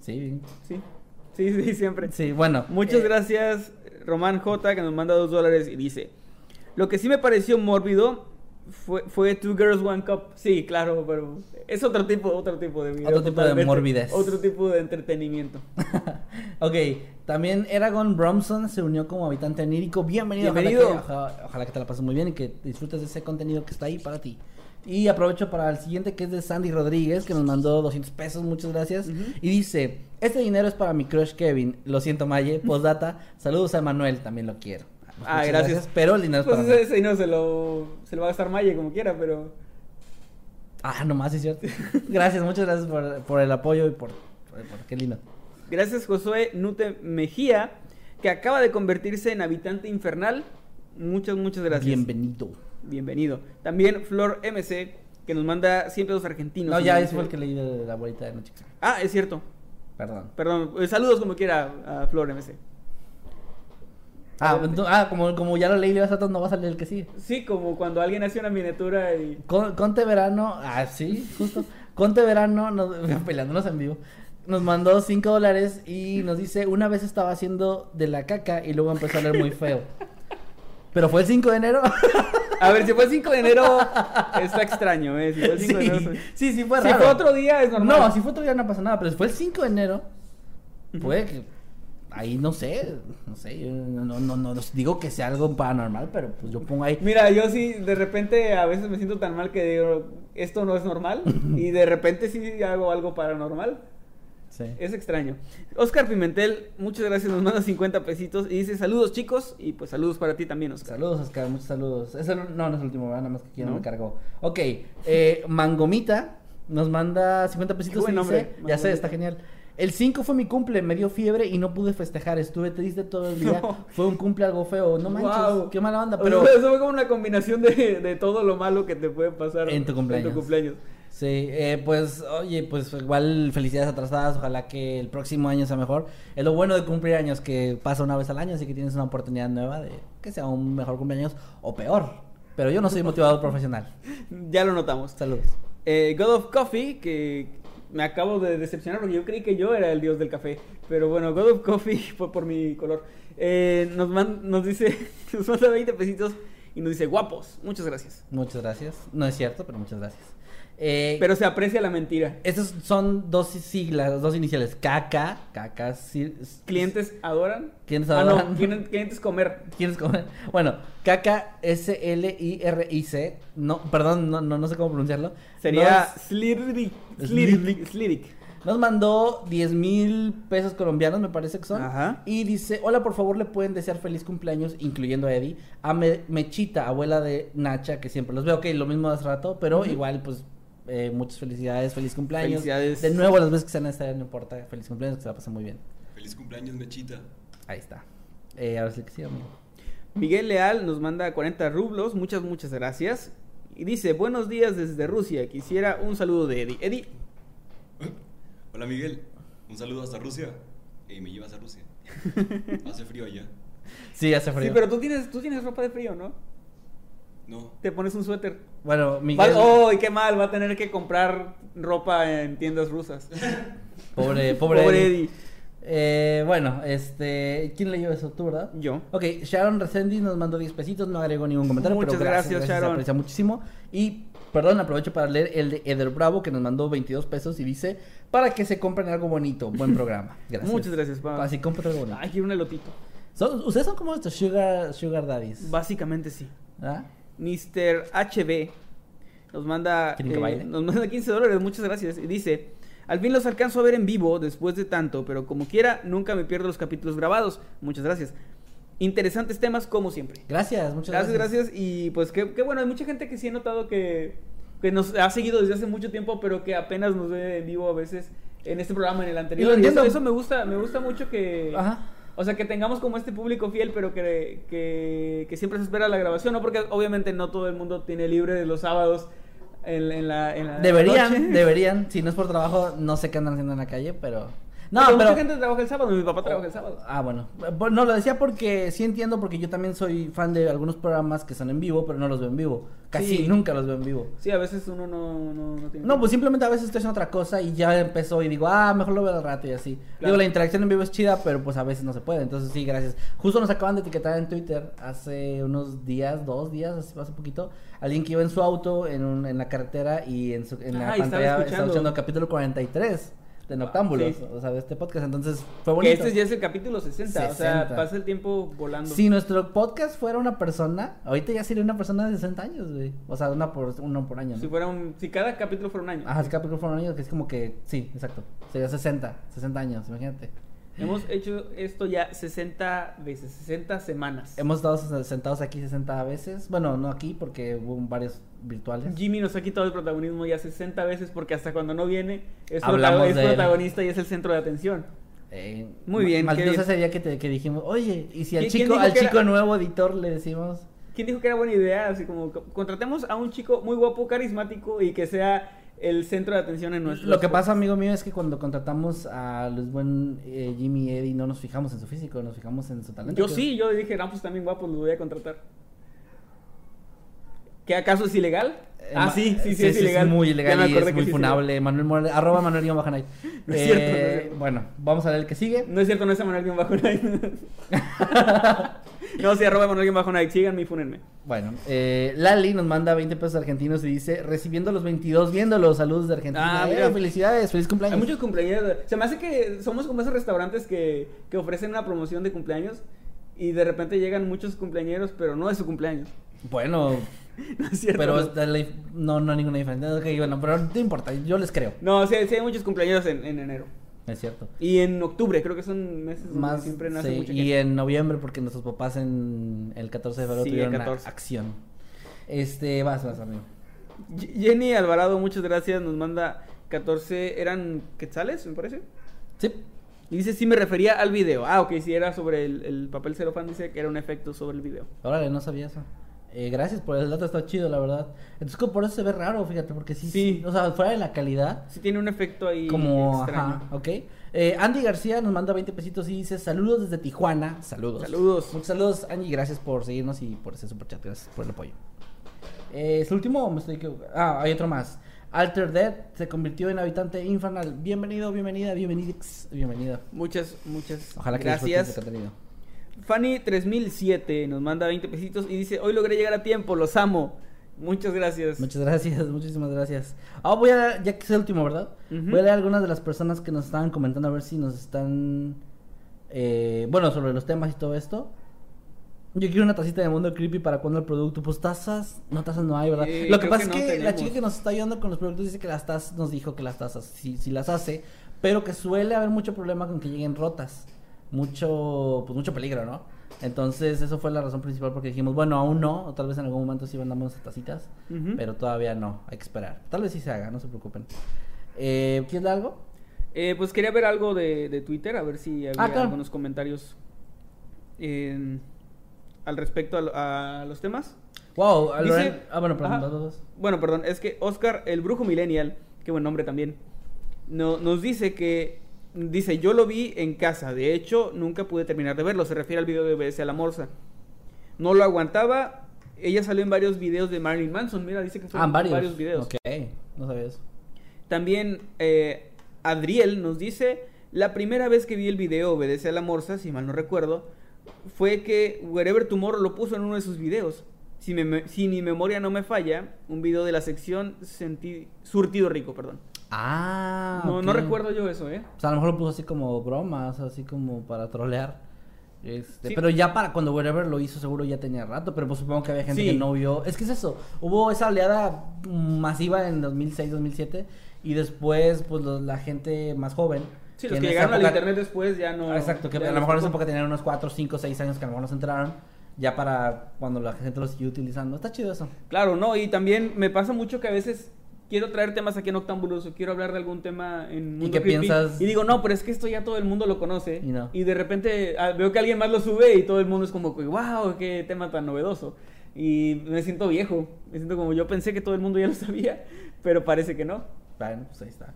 Sí. Sí, sí, sí, siempre. Sí, bueno. Muchas eh, gracias, Román J, que nos manda dos dólares y dice: Lo que sí me pareció mórbido fue, fue Two Girls One Cup. Sí, claro, pero es otro tipo, otro tipo de video. Otro tipo de morbidez. Otro tipo de entretenimiento. ok, también Eragon Bromson se unió como habitante onírico. Bienvenido. ojalá Bienvenido. que- Ojalá, ojalá que te la pases muy bien y que disfrutes de ese contenido que está ahí para ti. Y aprovecho para el siguiente que es de Sandy Rodríguez, que nos mandó 200 pesos, muchas gracias. Y dice, este dinero es para mi crush Kevin. Lo siento, Maye. Postdata, saludos a Emanuel, también lo quiero. Ah, gracias. Pero el dinero es Pues para ese, ese dinero se lo, se lo va a gastar Maye como quiera, pero. Ah, nomás, es cierto. Gracias, muchas gracias por, por el apoyo y por, por- por- Qué lindo. Gracias, Josué Nute Mejía, que acaba de convertirse en habitante infernal. Muchas, muchas gracias. Bienvenido. Bienvenido. También Flor MC, que nos manda 100 pesos argentinos. No, ya fue el que leí de la abuelita de noche. Ah, es cierto. Perdón. Perdón. Eh, Saludos como quiera a Flor MC. Ah, ento- ah, como, como ya lo leí, le vas a no va a salir el que sigue. Sí, como cuando alguien hace una miniatura y. Con, Conte Verano, ah, sí, justo. Conte Verano, nos, peleándonos en vivo, nos mandó 5 dólares y nos dice, una vez estaba haciendo de la caca y luego empezó a leer muy feo. Pero fue el 5 de enero. A ver, si fue el 5 de enero, está extraño, ¿eh? Si fue el 5 de Sí, enero. sí, sí, fue Si raro. fue otro día, es normal. No, si fue otro día no pasa nada, pero si fue el 5 de enero, puede que ahí no sé, no sé, yo no, no, no, no digo que sea algo paranormal, pero pues yo pongo ahí. Mira, yo sí, de repente a veces me siento tan mal que digo, esto no es normal. y de repente sí hago algo paranormal. Sí. Es extraño. Oscar Pimentel, muchas gracias, nos manda 50 pesitos y dice saludos chicos y pues saludos para ti también, Oscar. Saludos, Oscar, muchos saludos. Ese no, no no es el último, ¿verdad? nada más que aquí no me cargó. Ok, eh, Mangomita nos manda 50 pesitos y dice, ya sé, está genial. El 5 fue mi cumple, me dio fiebre y no pude festejar, estuve triste todo el día. No. Fue un cumple algo feo, no manches, Guau. qué mala onda, O pero... sea, eso fue como una combinación de, de todo lo malo que te puede pasar En tu cumpleaños. En tu cumpleaños. Sí, eh, pues, oye, pues igual felicidades atrasadas, ojalá que el próximo año sea mejor. Es lo bueno de cumplir años, que pasa una vez al año, así que tienes una oportunidad nueva de que sea un mejor cumpleaños o peor. Pero yo no soy motivador profesional. Ya lo notamos. Saludos. Eh, God of Coffee, que me acabo de decepcionar porque yo creí que yo era el dios del café. Pero bueno, God of Coffee fue por mi color. Eh, nos, man- nos dice, nos manda 20 pesitos y nos dice guapos. Muchas gracias. Muchas gracias. No es cierto, pero muchas gracias. Eh, Pero se aprecia la mentira. estos son dos siglas, dos iniciales. KK, KK, ¿Clientes adoran? ¿Clientes Ah, adoran? no, clientes, clientes comer. ¿Quieres comer? Bueno, KK, S, L, I, R, I, C. No, perdón, no, no, no sé cómo pronunciarlo. Sería Nos- Sliric. Sliric. Sliric. Nos mandó 10 mil pesos colombianos, me parece que son. Ajá. Y dice, hola, por favor, le pueden desear feliz cumpleaños, incluyendo a Eddie, a Me- Mechita, abuela de Nacha, que siempre los veo. Ok, lo mismo hace rato, pero igual, pues, eh, muchas felicidades, feliz cumpleaños. Felicidades. De nuevo, las veces que sean esta, no importa, feliz cumpleaños, que se la pasen muy bien. Feliz cumpleaños, Mechita. Ahí está. Eh, ahora sí que sí, amigo. Miguel Leal nos manda 40 rublos. Muchas, muchas gracias. Y dice, buenos días desde Rusia. Quisiera un saludo de Eddie. Eddie, Hola, Miguel. Un saludo hasta Rusia. Y me llevas a Rusia. Hace frío allá. Sí, hace frío. Sí, pero tú tienes, tú tienes ropa de frío, ¿no? No. Te pones un suéter. Bueno, Miguel, Va- ¡Oh, y qué mal! Va a tener que comprar ropa en tiendas rusas. pobre, pobre, Pobre Eddie. Eddie. Eh, bueno, este, ¿quién leyó eso? ¿Tú, verdad? Yo. Ok, Sharon Resendiz nos mandó 10 pesitos, no agregó ningún comentario, Muchas pero gracias, gracias, gracias, se Sharon. aprecia muchísimo. Y, perdón, aprovecho para leer el de Eder Bravo, que nos mandó 22 pesos y dice, para que se compren algo bonito, buen programa. Gracias. Muchas gracias, pa. Así, compren algo bonito. Ay, quiero un elotito. Son- ustedes son como estos sugar, sugar daddies, Básicamente sí. ¿verdad? Mr. HB nos manda, ¿Quieren que eh, nos manda 15 dólares, muchas gracias. Y dice, al fin los alcanzo a ver en vivo después de tanto, pero como quiera, nunca me pierdo los capítulos grabados. Muchas gracias. Interesantes temas como siempre. Gracias, muchas Gracias, gracias. gracias. Y pues qué, qué bueno, hay mucha gente que sí he notado que, que nos ha seguido desde hace mucho tiempo, pero que apenas nos ve en vivo a veces en este programa, en el anterior. Y lo Y eso, eso me gusta, me gusta mucho que... Ajá. O sea, que tengamos como este público fiel, pero que, que, que siempre se espera la grabación, ¿no? Porque obviamente no todo el mundo tiene libre los sábados en, en la, en la Deberían, noche. deberían, si no es por trabajo, no sé qué andan haciendo en la calle, pero... No, Pero pero... mucha gente trabaja el sábado, mi papá trabaja el sábado. Ah, bueno. Bueno, No, lo decía porque sí entiendo, porque yo también soy fan de algunos programas que son en vivo, pero no los veo en vivo. Casi Sí. nunca los veo en vivo. Sí, a veces uno no, no, no tiene... No, pues simplemente a veces estoy haciendo otra cosa y ya empezó y digo, ah, mejor lo veo al rato y así. Claro. Digo, la interacción en vivo es chida, pero pues a veces no se puede. Entonces sí, gracias. Justo nos acaban de etiquetar en Twitter hace unos días, dos días, hace, poquito, alguien que iba en su auto en, un- en la carretera y en, su, en la Ah, estaba pantalla estaba escuchando. escuchando el capítulo 43 de Noctámbulos, sí. o sea, de este podcast. Entonces fue Que bonito. este ya es el capítulo 60, o sea, 60. pasa el tiempo volando. Si nuestro podcast fuera una persona, ahorita ya sería una persona de 60 años, güey. O sea, una por, uno por año, ¿no? Si fuera un, si cada capítulo fuera un año. Ajá, si cada película fuera un año, que es como que, sí, exacto. Sería 60, 60 años, imagínate. Hemos hecho esto ya 60 veces, 60 semanas. Hemos estado sentados aquí 60 veces. Bueno, no aquí, porque hubo varios virtuales. Jimmy nos ha quitado el protagonismo ya 60 veces porque hasta cuando no viene es, Hablamos protago- es de él. protagonista y es el centro de atención. Eh, Muy bien, Maldito ese día que, te, que dijimos, oye, y si al ¿Quién- quién chico, al chico era- nuevo editor le decimos... ¿Quién dijo que era buena idea? Así como co- contratemos a un chico muy guapo, carismático y que sea el centro de atención en nuestro. Lo que pasa, amigo mío, es que cuando contratamos a los buen eh, Jimmy y Eddie, no nos fijamos en su físico, nos fijamos en su talento. Yo que- sí, yo dije, no, pues también guapos, los voy a contratar. ¿Qué acaso es ilegal? Ah, Ma- sí, sí, sí, es ilegal. muy Ya ilegal y es muy sí, funable. Manuel Morales, arroba Manuel guion bajo Night. No es cierto, no es Eh, cierto. Bueno, vamos a ver el que sigue. No es cierto, no es Emanuel Guión Bajo Night. no, sí, arroba Emanuel Guión Bajo Night. Síganme y fúnenme. Bueno, eh, Lali nos manda 20 pesos argentinos y dice, recibiendo los 22, viéndolos, saludos de Argentina. Ah, Eh, mira. felicidades, feliz cumpleaños. Hay muchos cumpleaños. Se me hace que somos como esos restaurantes que, que ofrecen una promoción de cumpleaños y de repente llegan muchos cumpleañeros, pero no es su cumpleaños. Bueno, No es cierto. pero no. no, ninguna diferencia. Ok, bueno, pero no importa, yo les creo. No, sí, sí hay muchos cumpleaños en, en enero. Es cierto. Y en octubre, creo que son meses donde Más, siempre nace sí, mucha y gente. en noviembre, porque nuestros papás en el 14 de febrero Sí, tuvieron una 14. acción. Este, vas, vas, amigo. Jenny Alvarado, muchas gracias. Nos manda 14, ¿eran quetzales, me parece? Sí. Y dice, sí me refería al video. Ah, ok, sí era sobre el, el papel celofán, dice que era un efecto sobre el video. Órale, no sabía eso. Eh, gracias por el dato, está chido, la verdad. Entonces, como por eso se ve raro, fíjate, porque sí, Sí. sí, o sea, fuera de la calidad, Sí tiene un efecto ahí como, extraño. ajá, ok. Eh, Andy García nos manda 20 pesitos y dice, saludos desde Tijuana, saludos. Saludos. Muchos saludos, Angie, gracias por seguirnos y por ese super chat, gracias por el apoyo. Eh, ¿Es el último o me estoy Ah, hay otro más. Alter Dead se convirtió en habitante infernal. Bienvenido, bienvenida, bienvenidix, bienvenida. Muchas, muchas Ojalá que gracias. contenido. Fanny 3007 nos manda 20 pesitos y dice, hoy logré llegar a tiempo, los amo. Muchas gracias. Muchas gracias, muchísimas gracias. Ah, voy a, ya que es el último, ¿verdad? Voy a leer algunas de las personas que nos estaban comentando a ver si nos están, eh, bueno, sobre los temas y todo esto. Yo quiero una tacita de mundo creepy para cuando el producto, pues tazas, no tazas no hay, ¿verdad? Eh, Lo que pasa que es que la chica que nos está ayudando con los productos dice que las tazas, nos dijo que las tazas sí, sí las hace, pero que suele haber mucho problema con que lleguen rotas, mucho, pues mucho peligro, ¿no? Entonces, eso fue la razón principal porque dijimos, bueno, aún no, o tal vez en algún momento sí mandamos esas tacitas, Ujú. pero todavía no, hay que esperar. Tal vez sí se haga, no se preocupen. Eh, ¿Quieres leer algo? Eh, pues quería ver algo de, de Twitter, a ver si había Ah, claro. algunos comentarios en- al respecto a, lo- a los temas. Wow, a Dice- Loren- Ah, bueno, perdón, dos. Bueno, perdón, es que Oscar, el brujo millennial, qué buen nombre también, no, nos dice que, dice, yo lo vi en casa, de hecho, nunca pude terminar de verlo, se refiere al video de BS a la Morsa. No lo aguantaba, ella salió en varios videos de Marilyn Manson, mira, dice que son Ah, varios. videos. Ok, no sabía eso. También eh, Adriel nos dice, la primera vez que vi el video Obedece a la Morsa, si mal no recuerdo, fue que Wherever Tomorrow lo puso en uno de sus videos. Si, me- si mi memoria no me falla, un video de la sección senti- Surtido Rico, perdón. Ah, no, no recuerdo yo eso, ¿eh? O sea, a lo mejor lo puso así como bromas, así como para trolear. Este, Sí. Pero ya para cuando Wherever lo hizo, seguro ya tenía rato. Pero pues supongo que había gente Sí. que no vio. Es que es eso. Hubo esa oleada masiva en 2006, 2007. Y después, pues los- la gente más joven. Sí, los que llegaron al internet después ya no... Exacto, que a lo mejor en esa época tenían unos 4, 5, 6 años que a lo mejor no se enteraron. Ya para cuando la gente lo siguió utilizando. Está chido eso. Claro, no, y también me pasa mucho que a veces quiero traer temas aquí en Octámbulos o quiero hablar de algún tema en Mundo qué Creepy, piensas? Y digo, no, pero es que esto ya todo el mundo lo conoce. Y no. de repente ah, veo que alguien más lo sube y todo el mundo es como, wow, qué tema tan novedoso. Y me siento viejo, me siento como yo pensé que todo el mundo ya lo sabía, pero parece que no. Bueno, pues ahí está.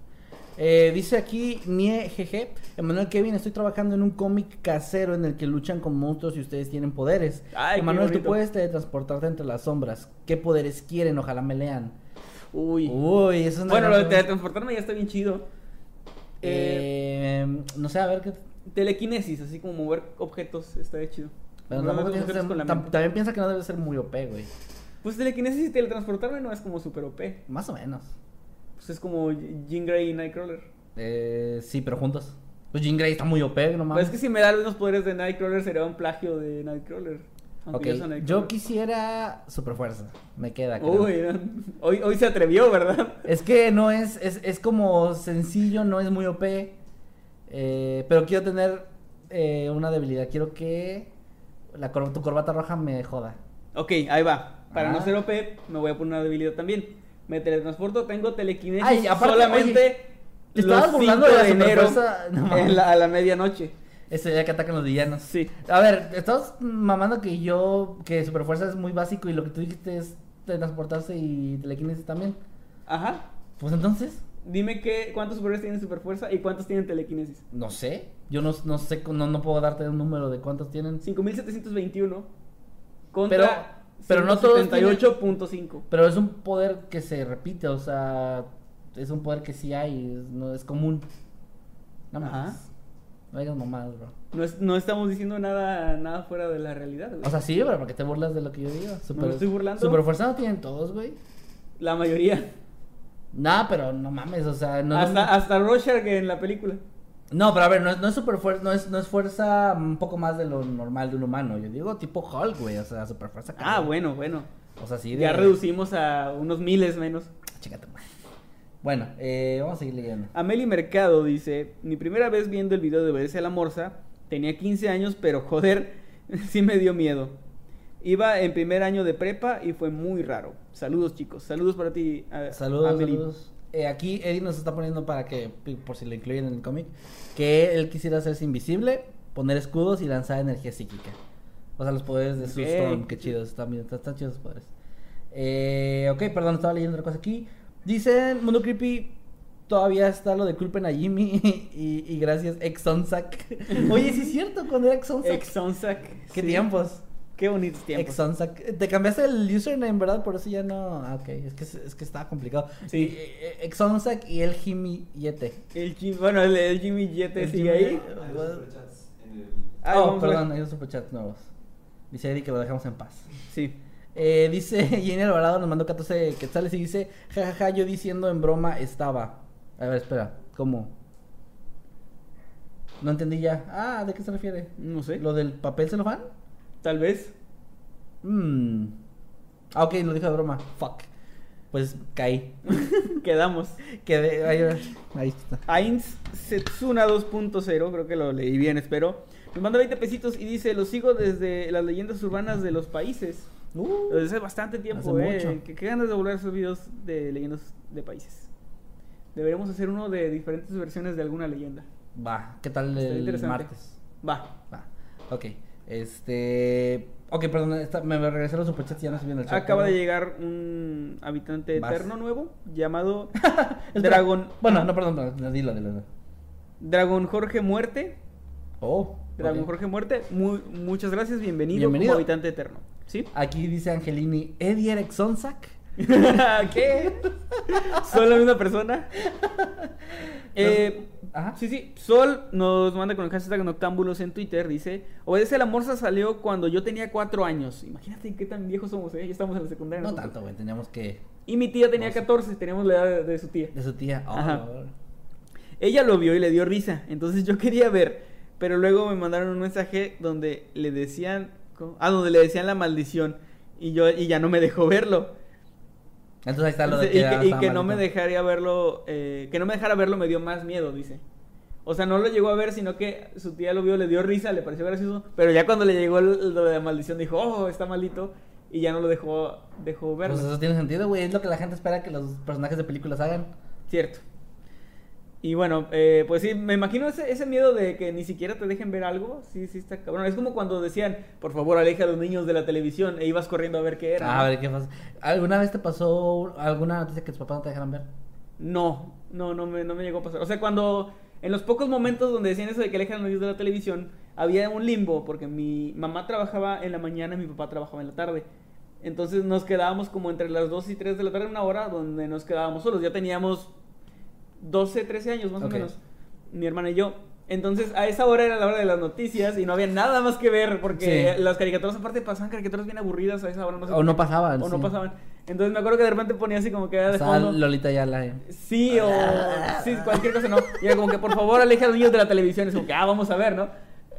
Eh, dice aquí Nie GG, Emanuel Kevin, estoy trabajando en un cómic casero en el que luchan con monstruos y ustedes tienen poderes. Emanuel, tú puedes teletransportarte entre las sombras. ¿Qué poderes quieren? Ojalá me lean. Uy. Uy, eso es una bueno, lo de teletransportarme ya está bien chido. Eh, Eh, no sé, a ver qué. telequinesis, así como mover objetos, está de chido. Pero tampoco objetos ser- con la tam- mente. también piensa que no debe ser muy OP, güey. Pues telequinesis y teletransportarme no es como super OP. Más o menos. Pues es como Jean Grey y Nightcrawler. Eh, sí, pero juntos. Pues Jean Grey está muy OP, no Pues mames. es que si me da los poderes de Nightcrawler sería un plagio de Nightcrawler. Ok, Aunque yo quisiera super fuerza. Me queda. Uy, hoy, hoy se atrevió, ¿verdad? Es que no es, es, es como sencillo, no es muy OP. eh, pero quiero tener eh, una debilidad. Quiero que la cor- tu corbata roja me joda. Ok, ahí va. Para Ah. no ser OP, me voy a poner una debilidad también. Me teletransporto, tengo telequinesis Ay, aparte, solamente oye, ¿te estabas burlando 5 de de la enero superfuerza? No mames. en la- a la medianoche. Ese día que atacan los villanos. Sí. A ver, estás mamando que yo, que superfuerza es muy básico y lo que tú dijiste es transportarse y telequinesis también. Ajá. Pues entonces, Dime que, cuántos superhéroes tienen superfuerza y cuántos tienen telequinesis. no sé. Yo no, no sé, no, no puedo darte un número de cuántos tienen. 5721 contra Pero- Pero no todos tienen- 78.5. Pero es un poder que se repite, o sea, es un poder que sí hay, es, no es común. No Ajá. No digas mamadas, bro. No, es- no estamos diciendo nada, nada fuera de la realidad, güey. O sea, sí, pero ¿para qué te burlas de lo que yo digo? Super, me estoy burlando. Super fuerza no tienen todos, güey. la mayoría. Nah, pero no mames, o sea, no. hasta, hasta Rorschach en la película. No, pero a ver, no es, no es super fuerza, no es, no es fuerza un poco más de lo normal de un humano. Yo digo tipo Hulk, güey, o sea, super fuerza. Ah, bueno, bueno. O sea, sí. de- Ya reducimos a unos miles menos. Tu madre. Bueno, eh, vamos a seguir leyendo. Ameli Mercado dice, mi primera vez viendo el video de Obedece a la Morsa, tenía 15 años, pero joder, sí me dio miedo. Iba en primer año de prepa y fue muy raro. Saludos chicos, saludos para ti. a- Saludos, Ameli. saludos. Eh, aquí Eddie nos está poniendo para que, por si lo incluyen en el cómic, que él quisiera hacerse invisible, poner escudos y lanzar energía psíquica. O sea, los poderes de Sue Ok. Storm, qué chidos, están, están, están chidos los poderes. Eh, ok, perdón, estaba leyendo otra cosa aquí. Dicen, Mundo Creepy, todavía está lo de culpen a Jimmy y, y gracias Exonsac. Oye, sí es cierto, cuando era Exonsac. Exonsac. ¿Qué sí. tiempos? Qué bonitos tiempos. Exonsac. Te cambiaste el username, ¿verdad? Por eso ya no. Ah, ok. Es que, es que estaba complicado. Sí. Y, eh, Exonsac y el Jimmy Yete. El bueno, el, el Jimmy Jete El sigue Jimmy- ahí. Hay dos superchats en el... Ah, oh, perdón, hay dos superchats nuevos. Dice Eddie que lo dejamos en paz. Sí. Eh, dice Jenny Alvarado, nos mandó 14 quetzales y dice: jajaja, yo diciendo en broma estaba. A ver, espera, ¿cómo? No entendí ya. Ah, ¿de qué se refiere? No sé. ¿Lo del papel celofán? Tal vez. Mmm. Ah, ok, lo dijo de broma. Fuck. Pues caí. Quedamos. Quedé. Ahí, ahí está. Ainz Setsuna 2.0, creo que lo leí bien, espero. Me manda 20 pesitos y dice, lo sigo desde las leyendas urbanas de los países. Uh, hace bastante tiempo, Hace eh. mucho. Que, que ganas de volver a esos videos de leyendas de países. Deberíamos hacer uno de diferentes versiones de alguna leyenda. Va, ¿qué tal el martes? Va. Va, ok. Este. Ok, perdón, esta- me regresé a los superchats y ya no estoy viendo el chat. Acaba de llegar un habitante Vas. eterno nuevo llamado. Dragon. Bueno, no, perdón, no, dilo, dilo. dilo. Dragon Jorge Muerte. Oh. Dragon. Jorge Muerte. Muy, muchas gracias, bienvenido, Bienvenido. como habitante eterno. ¿Sí? Aquí dice Angelini: ¿Eddie Eric Sonsack? ¿Qué? ¿Son la misma persona? Eh, Ajá. sí, sí. Sol nos manda con el hashtag Noctámbulos en Twitter. Dice: Obedece la morsa salió cuando yo tenía cuatro años. Imagínate qué tan viejos somos, ¿eh? Ya estamos en la secundaria. No nosotros. tanto, güey, teníamos que. Y mi tía tenía No sé. 14, teníamos la edad de, de su tía. De su tía. Oh, Ajá. Ella lo vio y le dio risa. Entonces yo quería ver. Pero luego me mandaron un mensaje donde le decían. ¿Cómo? Ah, donde le decían la maldición. Y yo y ya no me dejó verlo. Entonces ahí está lo de Dice, y que. que, y que no me dejaría verlo. eh, que no me dejara verlo me dio más miedo, dice. O sea, no lo llegó a ver, sino que su tía lo vio, le dio risa, le pareció gracioso. Pero ya cuando le llegó lo de la maldición, dijo, oh, está malito. Y ya no lo dejó, dejó verlo. Pues eso tiene sentido, güey. Es lo que la gente espera que los personajes de películas hagan. Cierto. Y bueno, eh, pues sí, me imagino ese, ese miedo de que ni siquiera te dejen ver algo. Sí, sí, está cabrón. Es como cuando decían, por favor, aleja a los niños de la televisión e ibas corriendo a ver qué era. Ah, a ver qué pasa. ¿Alguna vez te pasó alguna noticia que tus papás no te dejaran ver? No, no, no me, no me llegó a pasar. O sea, cuando en los pocos momentos donde decían eso de que alejan a los niños de la televisión, había un limbo, porque mi mamá trabajaba en la mañana y mi papá trabajaba en la tarde. Entonces nos quedábamos como entre las 2 y 3 de la tarde, una hora donde nos quedábamos solos. Ya teníamos 12, 13 años más o menos, mi hermana y yo. Entonces a esa hora era la hora de las noticias y no había nada más que ver porque Sí. las caricaturas aparte pasaban caricaturas bien aburridas a esa hora. No sé O no pasaban, O no sí. pasaban. Entonces me acuerdo que de repente ponía así como que era de fondo. Lolita ya la. Sí, o sí, cualquier cosa, ¿no? Y era como que por favor aleja a los niños de la televisión. Es como que, ah, vamos a ver, ¿no?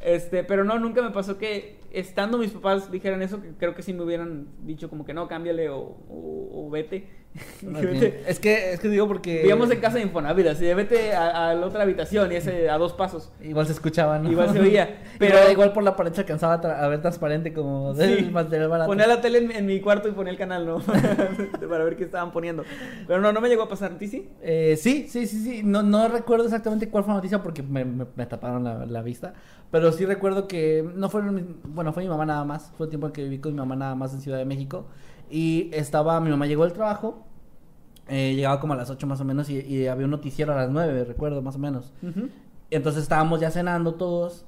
Este, pero no, nunca me pasó que estando mis papás dijeran eso, que creo que sí me hubieran dicho como que no, cámbiale o, o, o vete. Vete. Es que, es que digo porque. Vivíamos en casa de Infonavit, así de vete a, a la otra habitación y ese a dos pasos. Igual se escuchaba, ¿no? Igual se oía, Pero pero- igual por la pared se alcanzaba a, tra- a ver transparente como del Sí. material barato. Ponía la tele en, en mi cuarto y ponía el canal, ¿no? Para ver qué estaban poniendo. Pero no, no me llegó a pasar. ¿A ti sí? Eh, sí, sí, sí, sí. No, no recuerdo exactamente cuál fue la noticia porque me, me- me taparon la, la vista. Pero sí recuerdo que no fueron. Bueno, fue mi mamá nada más. Fue el tiempo en que viví con mi mamá nada más en Ciudad de México. Y estaba. Mi mamá llegó del trabajo. eh, llegaba como a las 8 más o menos. Y, y había un noticiero a las 9, recuerdo, más o menos. Entonces estábamos ya cenando todos.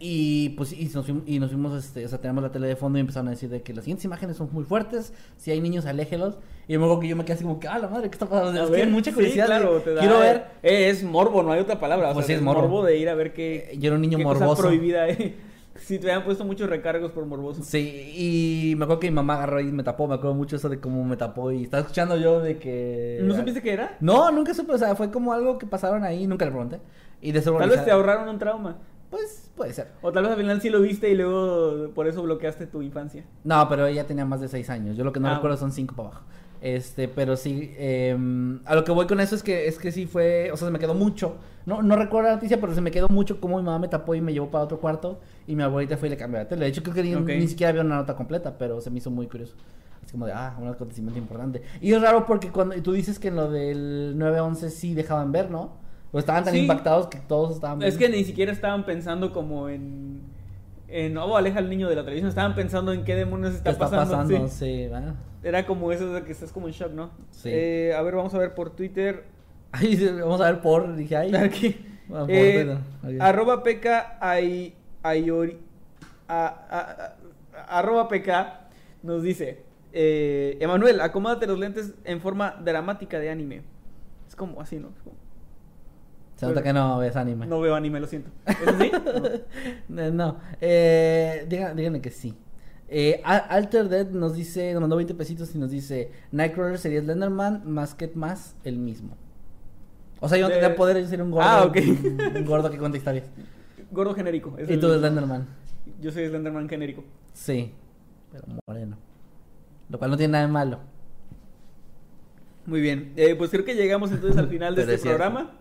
Y pues y nos fuimos, y nos fuimos este, o sea, tenemos la tele de fondo y empezaron a decir de que las siguientes imágenes son muy fuertes, si hay niños, aléjelos. Y luego que yo me quedé así como que, ah, la madre, ¿qué está pasando? A Es que mucha sí, curiosidad. de- claro, te da- quiero ver. eh, es morbo, no hay otra palabra. o Pues sea, sí, es morbo. de ir a ver qué. Eh, yo era un niño qué cosa morboso. prohibida, eh. Sí, te habían puesto muchos recargos por morboso. Sí, y me acuerdo que mi mamá agarró y me tapó, me acuerdo mucho eso de cómo me tapó y estaba escuchando yo de que... ¿No supiste qué era? No, nunca supe, o sea, fue como algo que pasaron ahí, nunca le pregunté. Y de Tal vez te ahorraron un trauma. Pues puede ser. O tal vez al final sí lo viste y luego por eso bloqueaste tu infancia. No, pero ella tenía más de seis años. Yo lo que no Ah, recuerdo son cinco para abajo. Este, pero sí, em, a lo que voy con eso es que es que sí fue, o sea, se me quedó mucho. No, no recuerdo la noticia, pero se me quedó mucho como mi mamá me tapó y me llevó para otro cuarto y mi abuelita fue y le cambió la tele. De hecho, creo que ni, ni siquiera había una nota completa, pero se me hizo muy curioso. Así como de, ah, un acontecimiento importante. Y es raro porque cuando tú dices que en lo del 9-11 sí dejaban ver, ¿no? O estaban tan Sí. impactados que todos estaban Es que ni siquiera estaban pensando como en. En, oh, aleja al niño de la televisión. Estaban pensando en qué demonios ¿Qué está, está pasando. pasando? sí. Sí, ¿verdad? Era como eso de que estás como en shock, ¿no? Sí. Eh, a ver, vamos a ver por Twitter. Ay, vamos a ver por, dije, ay. Aquí. Ah, por Eh, arroba pk ay, ayori- a- a- a- arroba pk nos dice eh, Emanuel, acomódate los lentes en forma dramática de anime. Es como así, ¿no? Como- Se nota que no ves anime. No veo anime, lo siento. ¿Es así? No. No. Eh, díganle que sí. Eh, Al- Alter Dead nos dice, nos mandó 20 pesitos y nos dice, Nightcrawler sería Slenderman, Masket más el mismo. O sea, yo no De- tendría poder, yo sería un gordo. Ah, ok. Un, un gordo que cuenta historias. Gordo genérico. es Y el- tú Slenderman. Yo soy Slenderman genérico. Sí, pero moreno. Lo cual no tiene nada de malo. Muy bien. Eh, pues creo que llegamos entonces al final de Pero este es programa.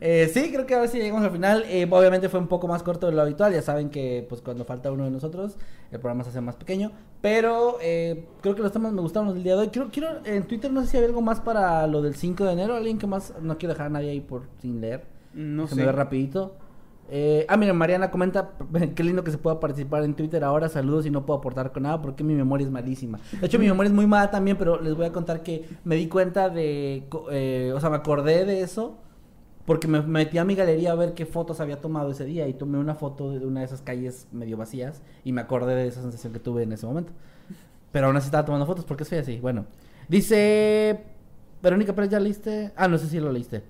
Eh, sí, creo que ahora sí llegamos al final. Eh, obviamente fue un poco más corto de lo habitual. Ya saben que pues cuando falta uno de nosotros, el programa se hace más pequeño. Pero eh, creo que los temas me gustaron del día de hoy. Quiero, quiero, en Twitter no sé si había algo más para lo del 5 de enero. Alguien que más, no quiero dejar a nadie ahí por sin leer. No Se sé. me ve rapidito. Eh, ah, miren, Mariana comenta, qué lindo que se pueda participar en Twitter ahora, saludos y no puedo aportar con nada porque mi memoria es malísima. De hecho, mi memoria es muy mala también, pero les voy a contar que me di cuenta de, eh, o sea, me acordé de eso porque me metí a mi galería a ver qué fotos había tomado ese día y tomé una foto de una de esas calles medio vacías y me acordé de esa sensación que tuve en ese momento. Pero aún así estaba tomando fotos porque soy así. Bueno, dice Verónica Pérez, ¿ya leíste? Ah, no sé si lo leíste.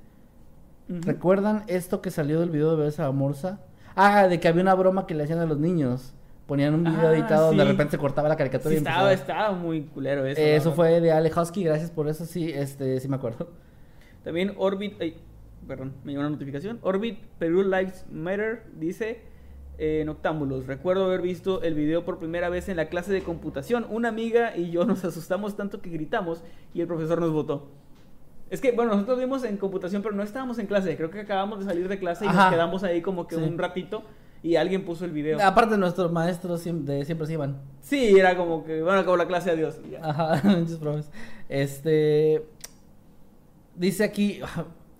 ¿Recuerdan esto que salió del video de Bebesa Morsa? Ah, de que había una broma que le hacían a los niños. Ponían un video Ah, editado donde de repente se cortaba la caricatura Sí, y estaba, empezaba. estaba muy culero eso. Eh, eso fue de Ale Husky, gracias por eso, sí, este, sí me acuerdo. También Orbit, ay, perdón, me llegó una notificación. Orbit Perú Lives Matter dice eh, Noctámbulos. Recuerdo haber visto el video por primera vez en la clase de computación. Una amiga y yo nos asustamos tanto que gritamos y el profesor nos votó. Es que, bueno, nosotros vimos en computación, pero no estábamos en clase. Creo que acabamos de salir de clase y Ajá. nos quedamos ahí como que Sí. un ratito y alguien puso el video. Aparte nuestros maestros siem- de siempre se iban. Sí, era como que, bueno, acabó la clase, adiós. ya. Ajá, muchos profes. Este dice aquí,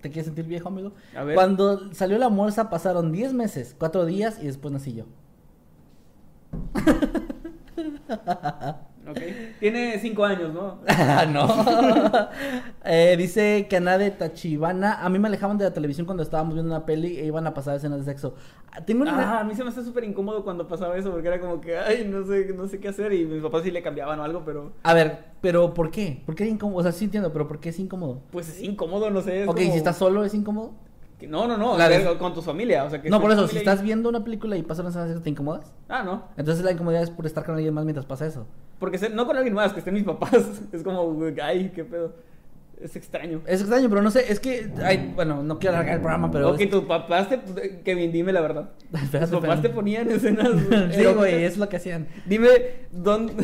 ¿te quieres sentir viejo, amigo? A ver. Cuando salió la morsa pasaron 10 meses, 4 días y después nací yo. Tiene cinco años, ¿no? no. Eh, dice Kanade Tachibana. A mí me alejaban de la televisión cuando estábamos viendo una peli e iban a pasar escenas de sexo. Ah, Tengo una. Ah, a mí se me hace súper incómodo cuando pasaba eso porque era como que, ay, no sé, no sé qué hacer y mis papás sí le cambiaban o algo, pero A ver, pero ¿por qué? ¿Por qué es incómodo? O sea, sí entiendo, pero ¿por qué es incómodo? pues es incómodo, no sé. ok, como si estás solo es incómodo. No, no, no, de- con tu familia, o sea que... No, por eso, si estás viendo una película y pasan escenas de sexo, ¿te incomodas? Ah, no, Entonces la incomodidad es por estar con alguien más mientras pasa eso. porque se- no con alguien más, que estén mis papás, es como, ay, qué pedo, es extraño. Es extraño, pero no sé, es que, ay, bueno, no quiero alargar el programa, pero... ok, es- tus papás te... Kevin, dime la verdad. Espérate, Tus papás espérate. te ponían escenas... sí, güey, es lo que hacían. Dime dónde,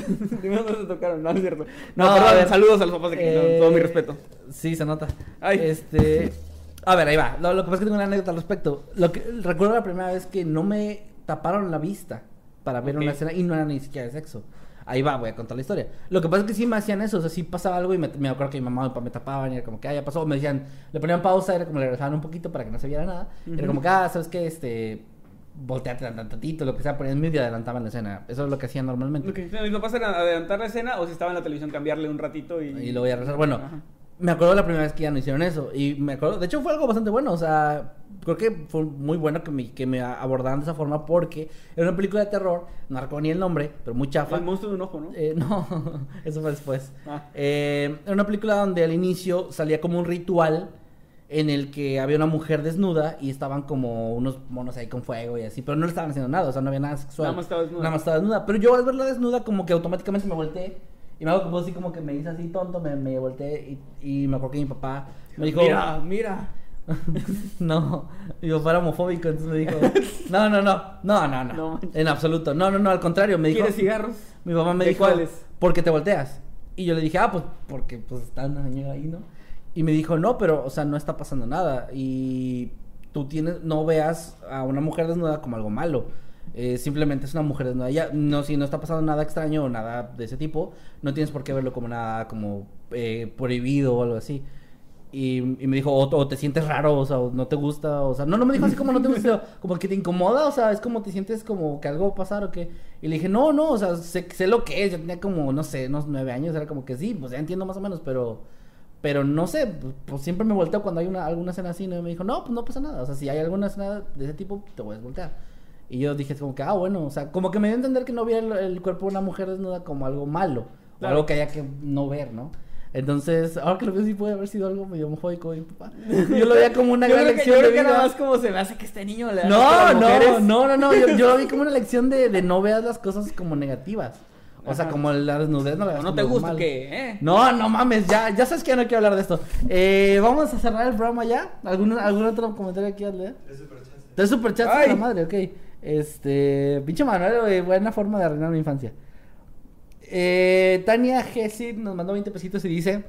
dime dónde te tocaron, no, no es cierto. No, No, perdón, a ver. saludos a los papás de Kevin, Eh, todo mi respeto. Sí, se nota. Ay. Este. A ver, ahí va. Lo, lo que pasa es que tengo una anécdota al respecto. Lo que, recuerdo la primera vez que no me taparon la vista para ver una escena y no era ni siquiera de sexo. Ahí va, voy a contar la historia. Lo que pasa es que sí me hacían eso, o sea, sí pasaba algo y me, me acuerdo que mi mamá y mi papá me tapaban y era como que, ah, ya pasó. Me decían, le ponían pausa, era como le regresaban un poquito para que no se viera nada. Era Ujú. como que, ah, ¿sabes qué? Este, volteate tan- tan- tantito, lo que sea, ponían mute y adelantaban la escena. Eso es lo que hacían normalmente. Lo que hicieron mis papás era adelantar la escena o si estaba en la televisión cambiarle un ratito y... Y lo voy a regresar. Bueno, Ajá. Me acuerdo la primera vez que ya no hicieron eso. Y me acuerdo, de hecho fue algo bastante bueno. O sea, creo que fue muy bueno que me, que me abordaran de esa forma porque era una película de terror, no recuerdo ni el nombre, pero muy chafa. El monstruo de un ojo, ¿no? Eh, no, eso fue después. Ah. Eh, era una película donde al inicio salía como un ritual en el que había una mujer desnuda y estaban como unos monos ahí con fuego y así, pero no le estaban haciendo nada, o sea, no había nada sexual. Nada más estaba desnuda. Nada más estaba desnuda. Pero yo al verla desnuda como que automáticamente me volteé y me hago como así como que me hice así tonto, me, me volteé y, y me acuerdo que mi papá me dijo... Mira, mira. no, mi papá era homofóbico, entonces me dijo, no, no, no, no, no, no, No en absoluto, no, no, no, al contrario, me dijo, ¿Quieres cigarros? mi papá me ¿De dijo, cuáles? ¿por qué te volteas? Y yo le dije, ah, pues porque pues está una señora ahí, ¿no? Y me dijo, no, pero, o sea, no está pasando nada. Y tú tienes, no veas a una mujer desnuda como algo malo. Eh, simplemente es una mujer desnuda. Ya, no, si no está pasando nada extraño o nada de ese tipo, no tienes por qué verlo como nada como eh, prohibido o algo así. Y, me dijo, o, te sientes raro, o sea, no te gusta, o sea, no, no me dijo así como no te gusta, como que te incomoda, o sea, es como te sientes como que algo va a pasar o qué. Y le dije, no, no, o sea, sé, sé lo que es, yo tenía como, no sé, unos nueve años, era como que sí, pues ya entiendo más o menos, pero, pero no sé, pues, pues siempre me volteo cuando hay una, alguna escena así, ¿no? Me dijo, no, pues no pasa nada, o sea, si hay alguna escena de ese tipo, te puedes voltear. Y yo dije como que, ah, bueno, o sea, como que me dio a entender que no veía el, el cuerpo de una mujer desnuda como algo malo, o Claro. algo que haya que no ver, ¿no? Entonces, ahora que lo veo, sí puede haber sido algo medio homofóbico, mi papá. Yo lo veía como una Yo gran creo que, lección yo creo de que vida. nada más como se me hace que este niño le da No, no, no, no, no, yo, yo lo vi como una lección de, de no veas las cosas como negativas. O sea, Ajá. como la desnudez no la O veas no te gusta que, ¿eh? No, no mames, ya, ya sabes que ya no quiero hablar de esto. Eh, vamos a cerrar el programa ya. ¿Algún, algún otro comentario aquí a leer? Tres superchats de Ay. la madre, ok. Este, pinche Manuel, güey, buena forma de arruinar mi infancia. Eh, Tania Gessid nos mandó 20 pesitos y dice: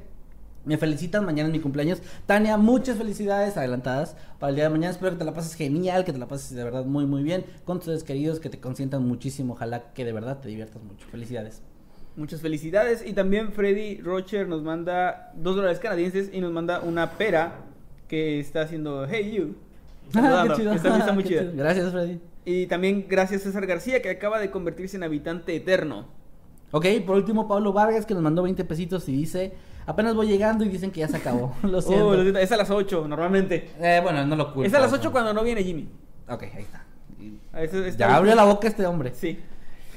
Me felicitan, mañana es mi cumpleaños. Tania, muchas felicidades adelantadas para el día de mañana. Espero que te la pases genial, que te la pases de verdad muy, muy bien. Con tus seres queridos, que te consientan muchísimo. Ojalá que de verdad te diviertas mucho. Felicidades. Muchas felicidades. Y también Freddy Rocher nos manda dos dólares canadienses y nos manda una pera que está haciendo Hey You. Ah, qué chido. Está, está muy Qué chida. chido. Gracias, Freddy. Y también gracias César García que acaba de convertirse en habitante eterno. Ok, por último, Pablo Vargas, que nos mandó 20 pesitos y dice: Apenas voy llegando y dicen que ya se acabó. Lo siento. Oh, lo siento, es a las 8 normalmente. Eh, bueno, no lo culpo. es a las 8 cuando no viene Jimmy. Ok, ahí A está- Ya abrió la boca este hombre. Sí.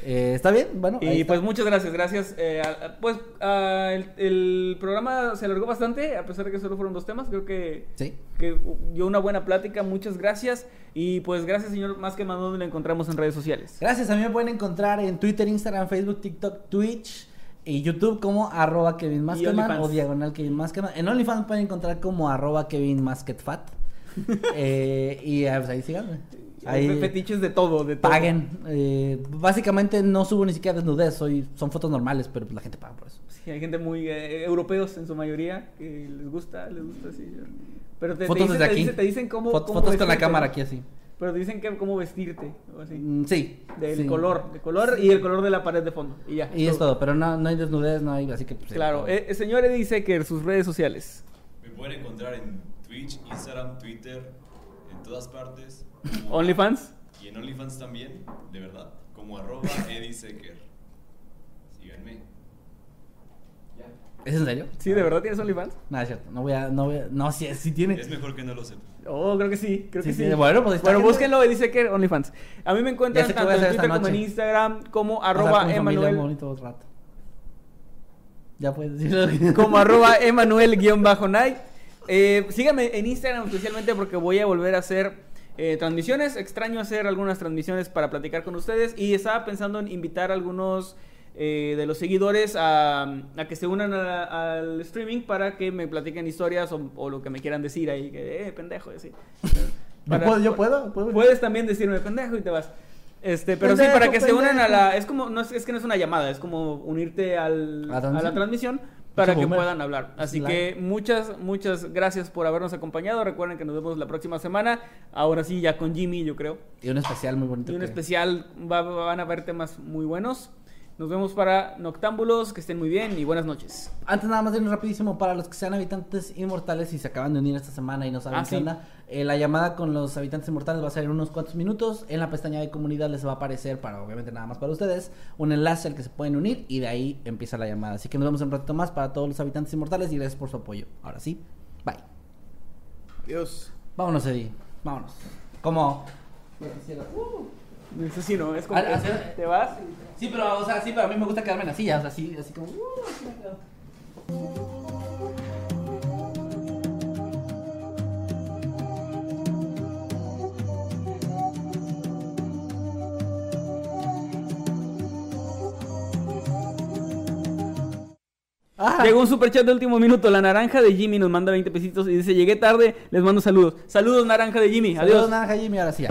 Eh, ¿Está bien? Bueno, Y está. pues muchas gracias, gracias. Eh, a- pues el, el programa se alargó bastante, a pesar de que solo fueron dos temas. Creo que, Sí. que dio una buena plática. Muchas gracias. Y pues gracias, señor Más que donde lo encontramos en redes sociales. Gracias, a mí me pueden encontrar en Twitter, Instagram, Facebook, TikTok, Twitch y YouTube como arroba Kevin OnlyFans. o diagonal Kevin Maskedman. En OnlyFans pueden encontrar como arroba Kevin Masketfat. eh, y ah, pues ahí síganme. Hay fetiches de todo, de todo. paguen. Eh, básicamente no subo ni siquiera desnudez, soy, son fotos normales, pero pues la gente paga por eso. Sí, hay gente muy eh, europeos en su mayoría que les gusta, les gusta así. Pero te, te Fotos dicen, desde te aquí. dicen- te dicen cómo, Fot- cómo fotos con la vestirte, cámara aquí así. Pero te dicen que cómo vestirte o así. Mm, sí. Del sí. color, de color y el color de la pared de fondo. Y ya. Y es todo, pero no, no hay desnudez, no hay, así que pues, sí, Claro, todo. eh, el señor Eddie Secker, sus redes sociales. Me pueden encontrar en Twitch, Instagram, Twitter, en todas partes. OnlyFans. Y en OnlyFans también, de verdad. Como arroba Eddie Secker. Síganme. Ya. ¿Es en serio? Sí, ¿de verdad tienes OnlyFans? No, es cierto. No voy a, no voy a, no, sí, sí tiene. Es mejor que no lo sepa. Oh, creo que sí, creo Sí, que sí. sí, bueno, pues Bueno, búsquenlo, Eddie Secker, OnlyFans. A mí me encuentran tanto en Twitter como en. Instagram como arroba Emanuel. bonito rato. Ya puedes decirlo. como arroba Emanuel-Night. Eh, síganme en Instagram especialmente porque voy a volver a hacer eh, transmisiones. Extraño hacer algunas transmisiones para platicar con ustedes y estaba pensando en invitar a algunos eh, de los seguidores a, a que se unan a- al streaming para que me platiquen historias o, o lo que me quieran decir ahí, que eh, pendejo así. ¿Yo puedo? ¿Yo puedo? ¿Puedo? Puedes también decirme pendejo y te vas. Este, pero sí, para que se unan a la. Es como. No es, es que no es una llamada, es como unirte al, ¿A la transmisión para que puedan hablar. Así que muchas, muchas gracias por habernos acompañado. Recuerden que nos vemos la próxima semana. Ahora sí, ya con Jimmy, yo creo. Y un especial muy bonito. Y un que- especial, va- van a haber temas muy buenos. Nos vemos para Noctámbulos, que estén muy bien y buenas noches. Antes nada más de irnos rapidísimo para los que sean habitantes inmortales y se acaban de unir esta semana y no saben Ah, qué sí. onda. eh, la llamada con los habitantes inmortales va a ser en unos cuantos minutos. En la pestaña de comunidad les va a aparecer, para obviamente nada más para ustedes, un enlace al que se pueden unir y de ahí empieza la llamada. Así que nos vemos en un ratito más para todos los habitantes inmortales y gracias por su apoyo. Ahora sí, bye. Adiós. Vámonos, Eddie. Vámonos. Como. Eso sí, ¿no? Es como que ah, te vas. Sí, pero, o sea, sí, pero a mí me gusta quedarme en la silla, o sea, así, así como. uh, así me quedo. Ah, Llegó un superchat de último minuto. La naranja de Jimmy nos manda 20 pesitos y dice: Llegué tarde, les mando saludos. Saludos, naranja de Jimmy. Saludos, Adiós. Naranja Jimmy, ahora sí ya.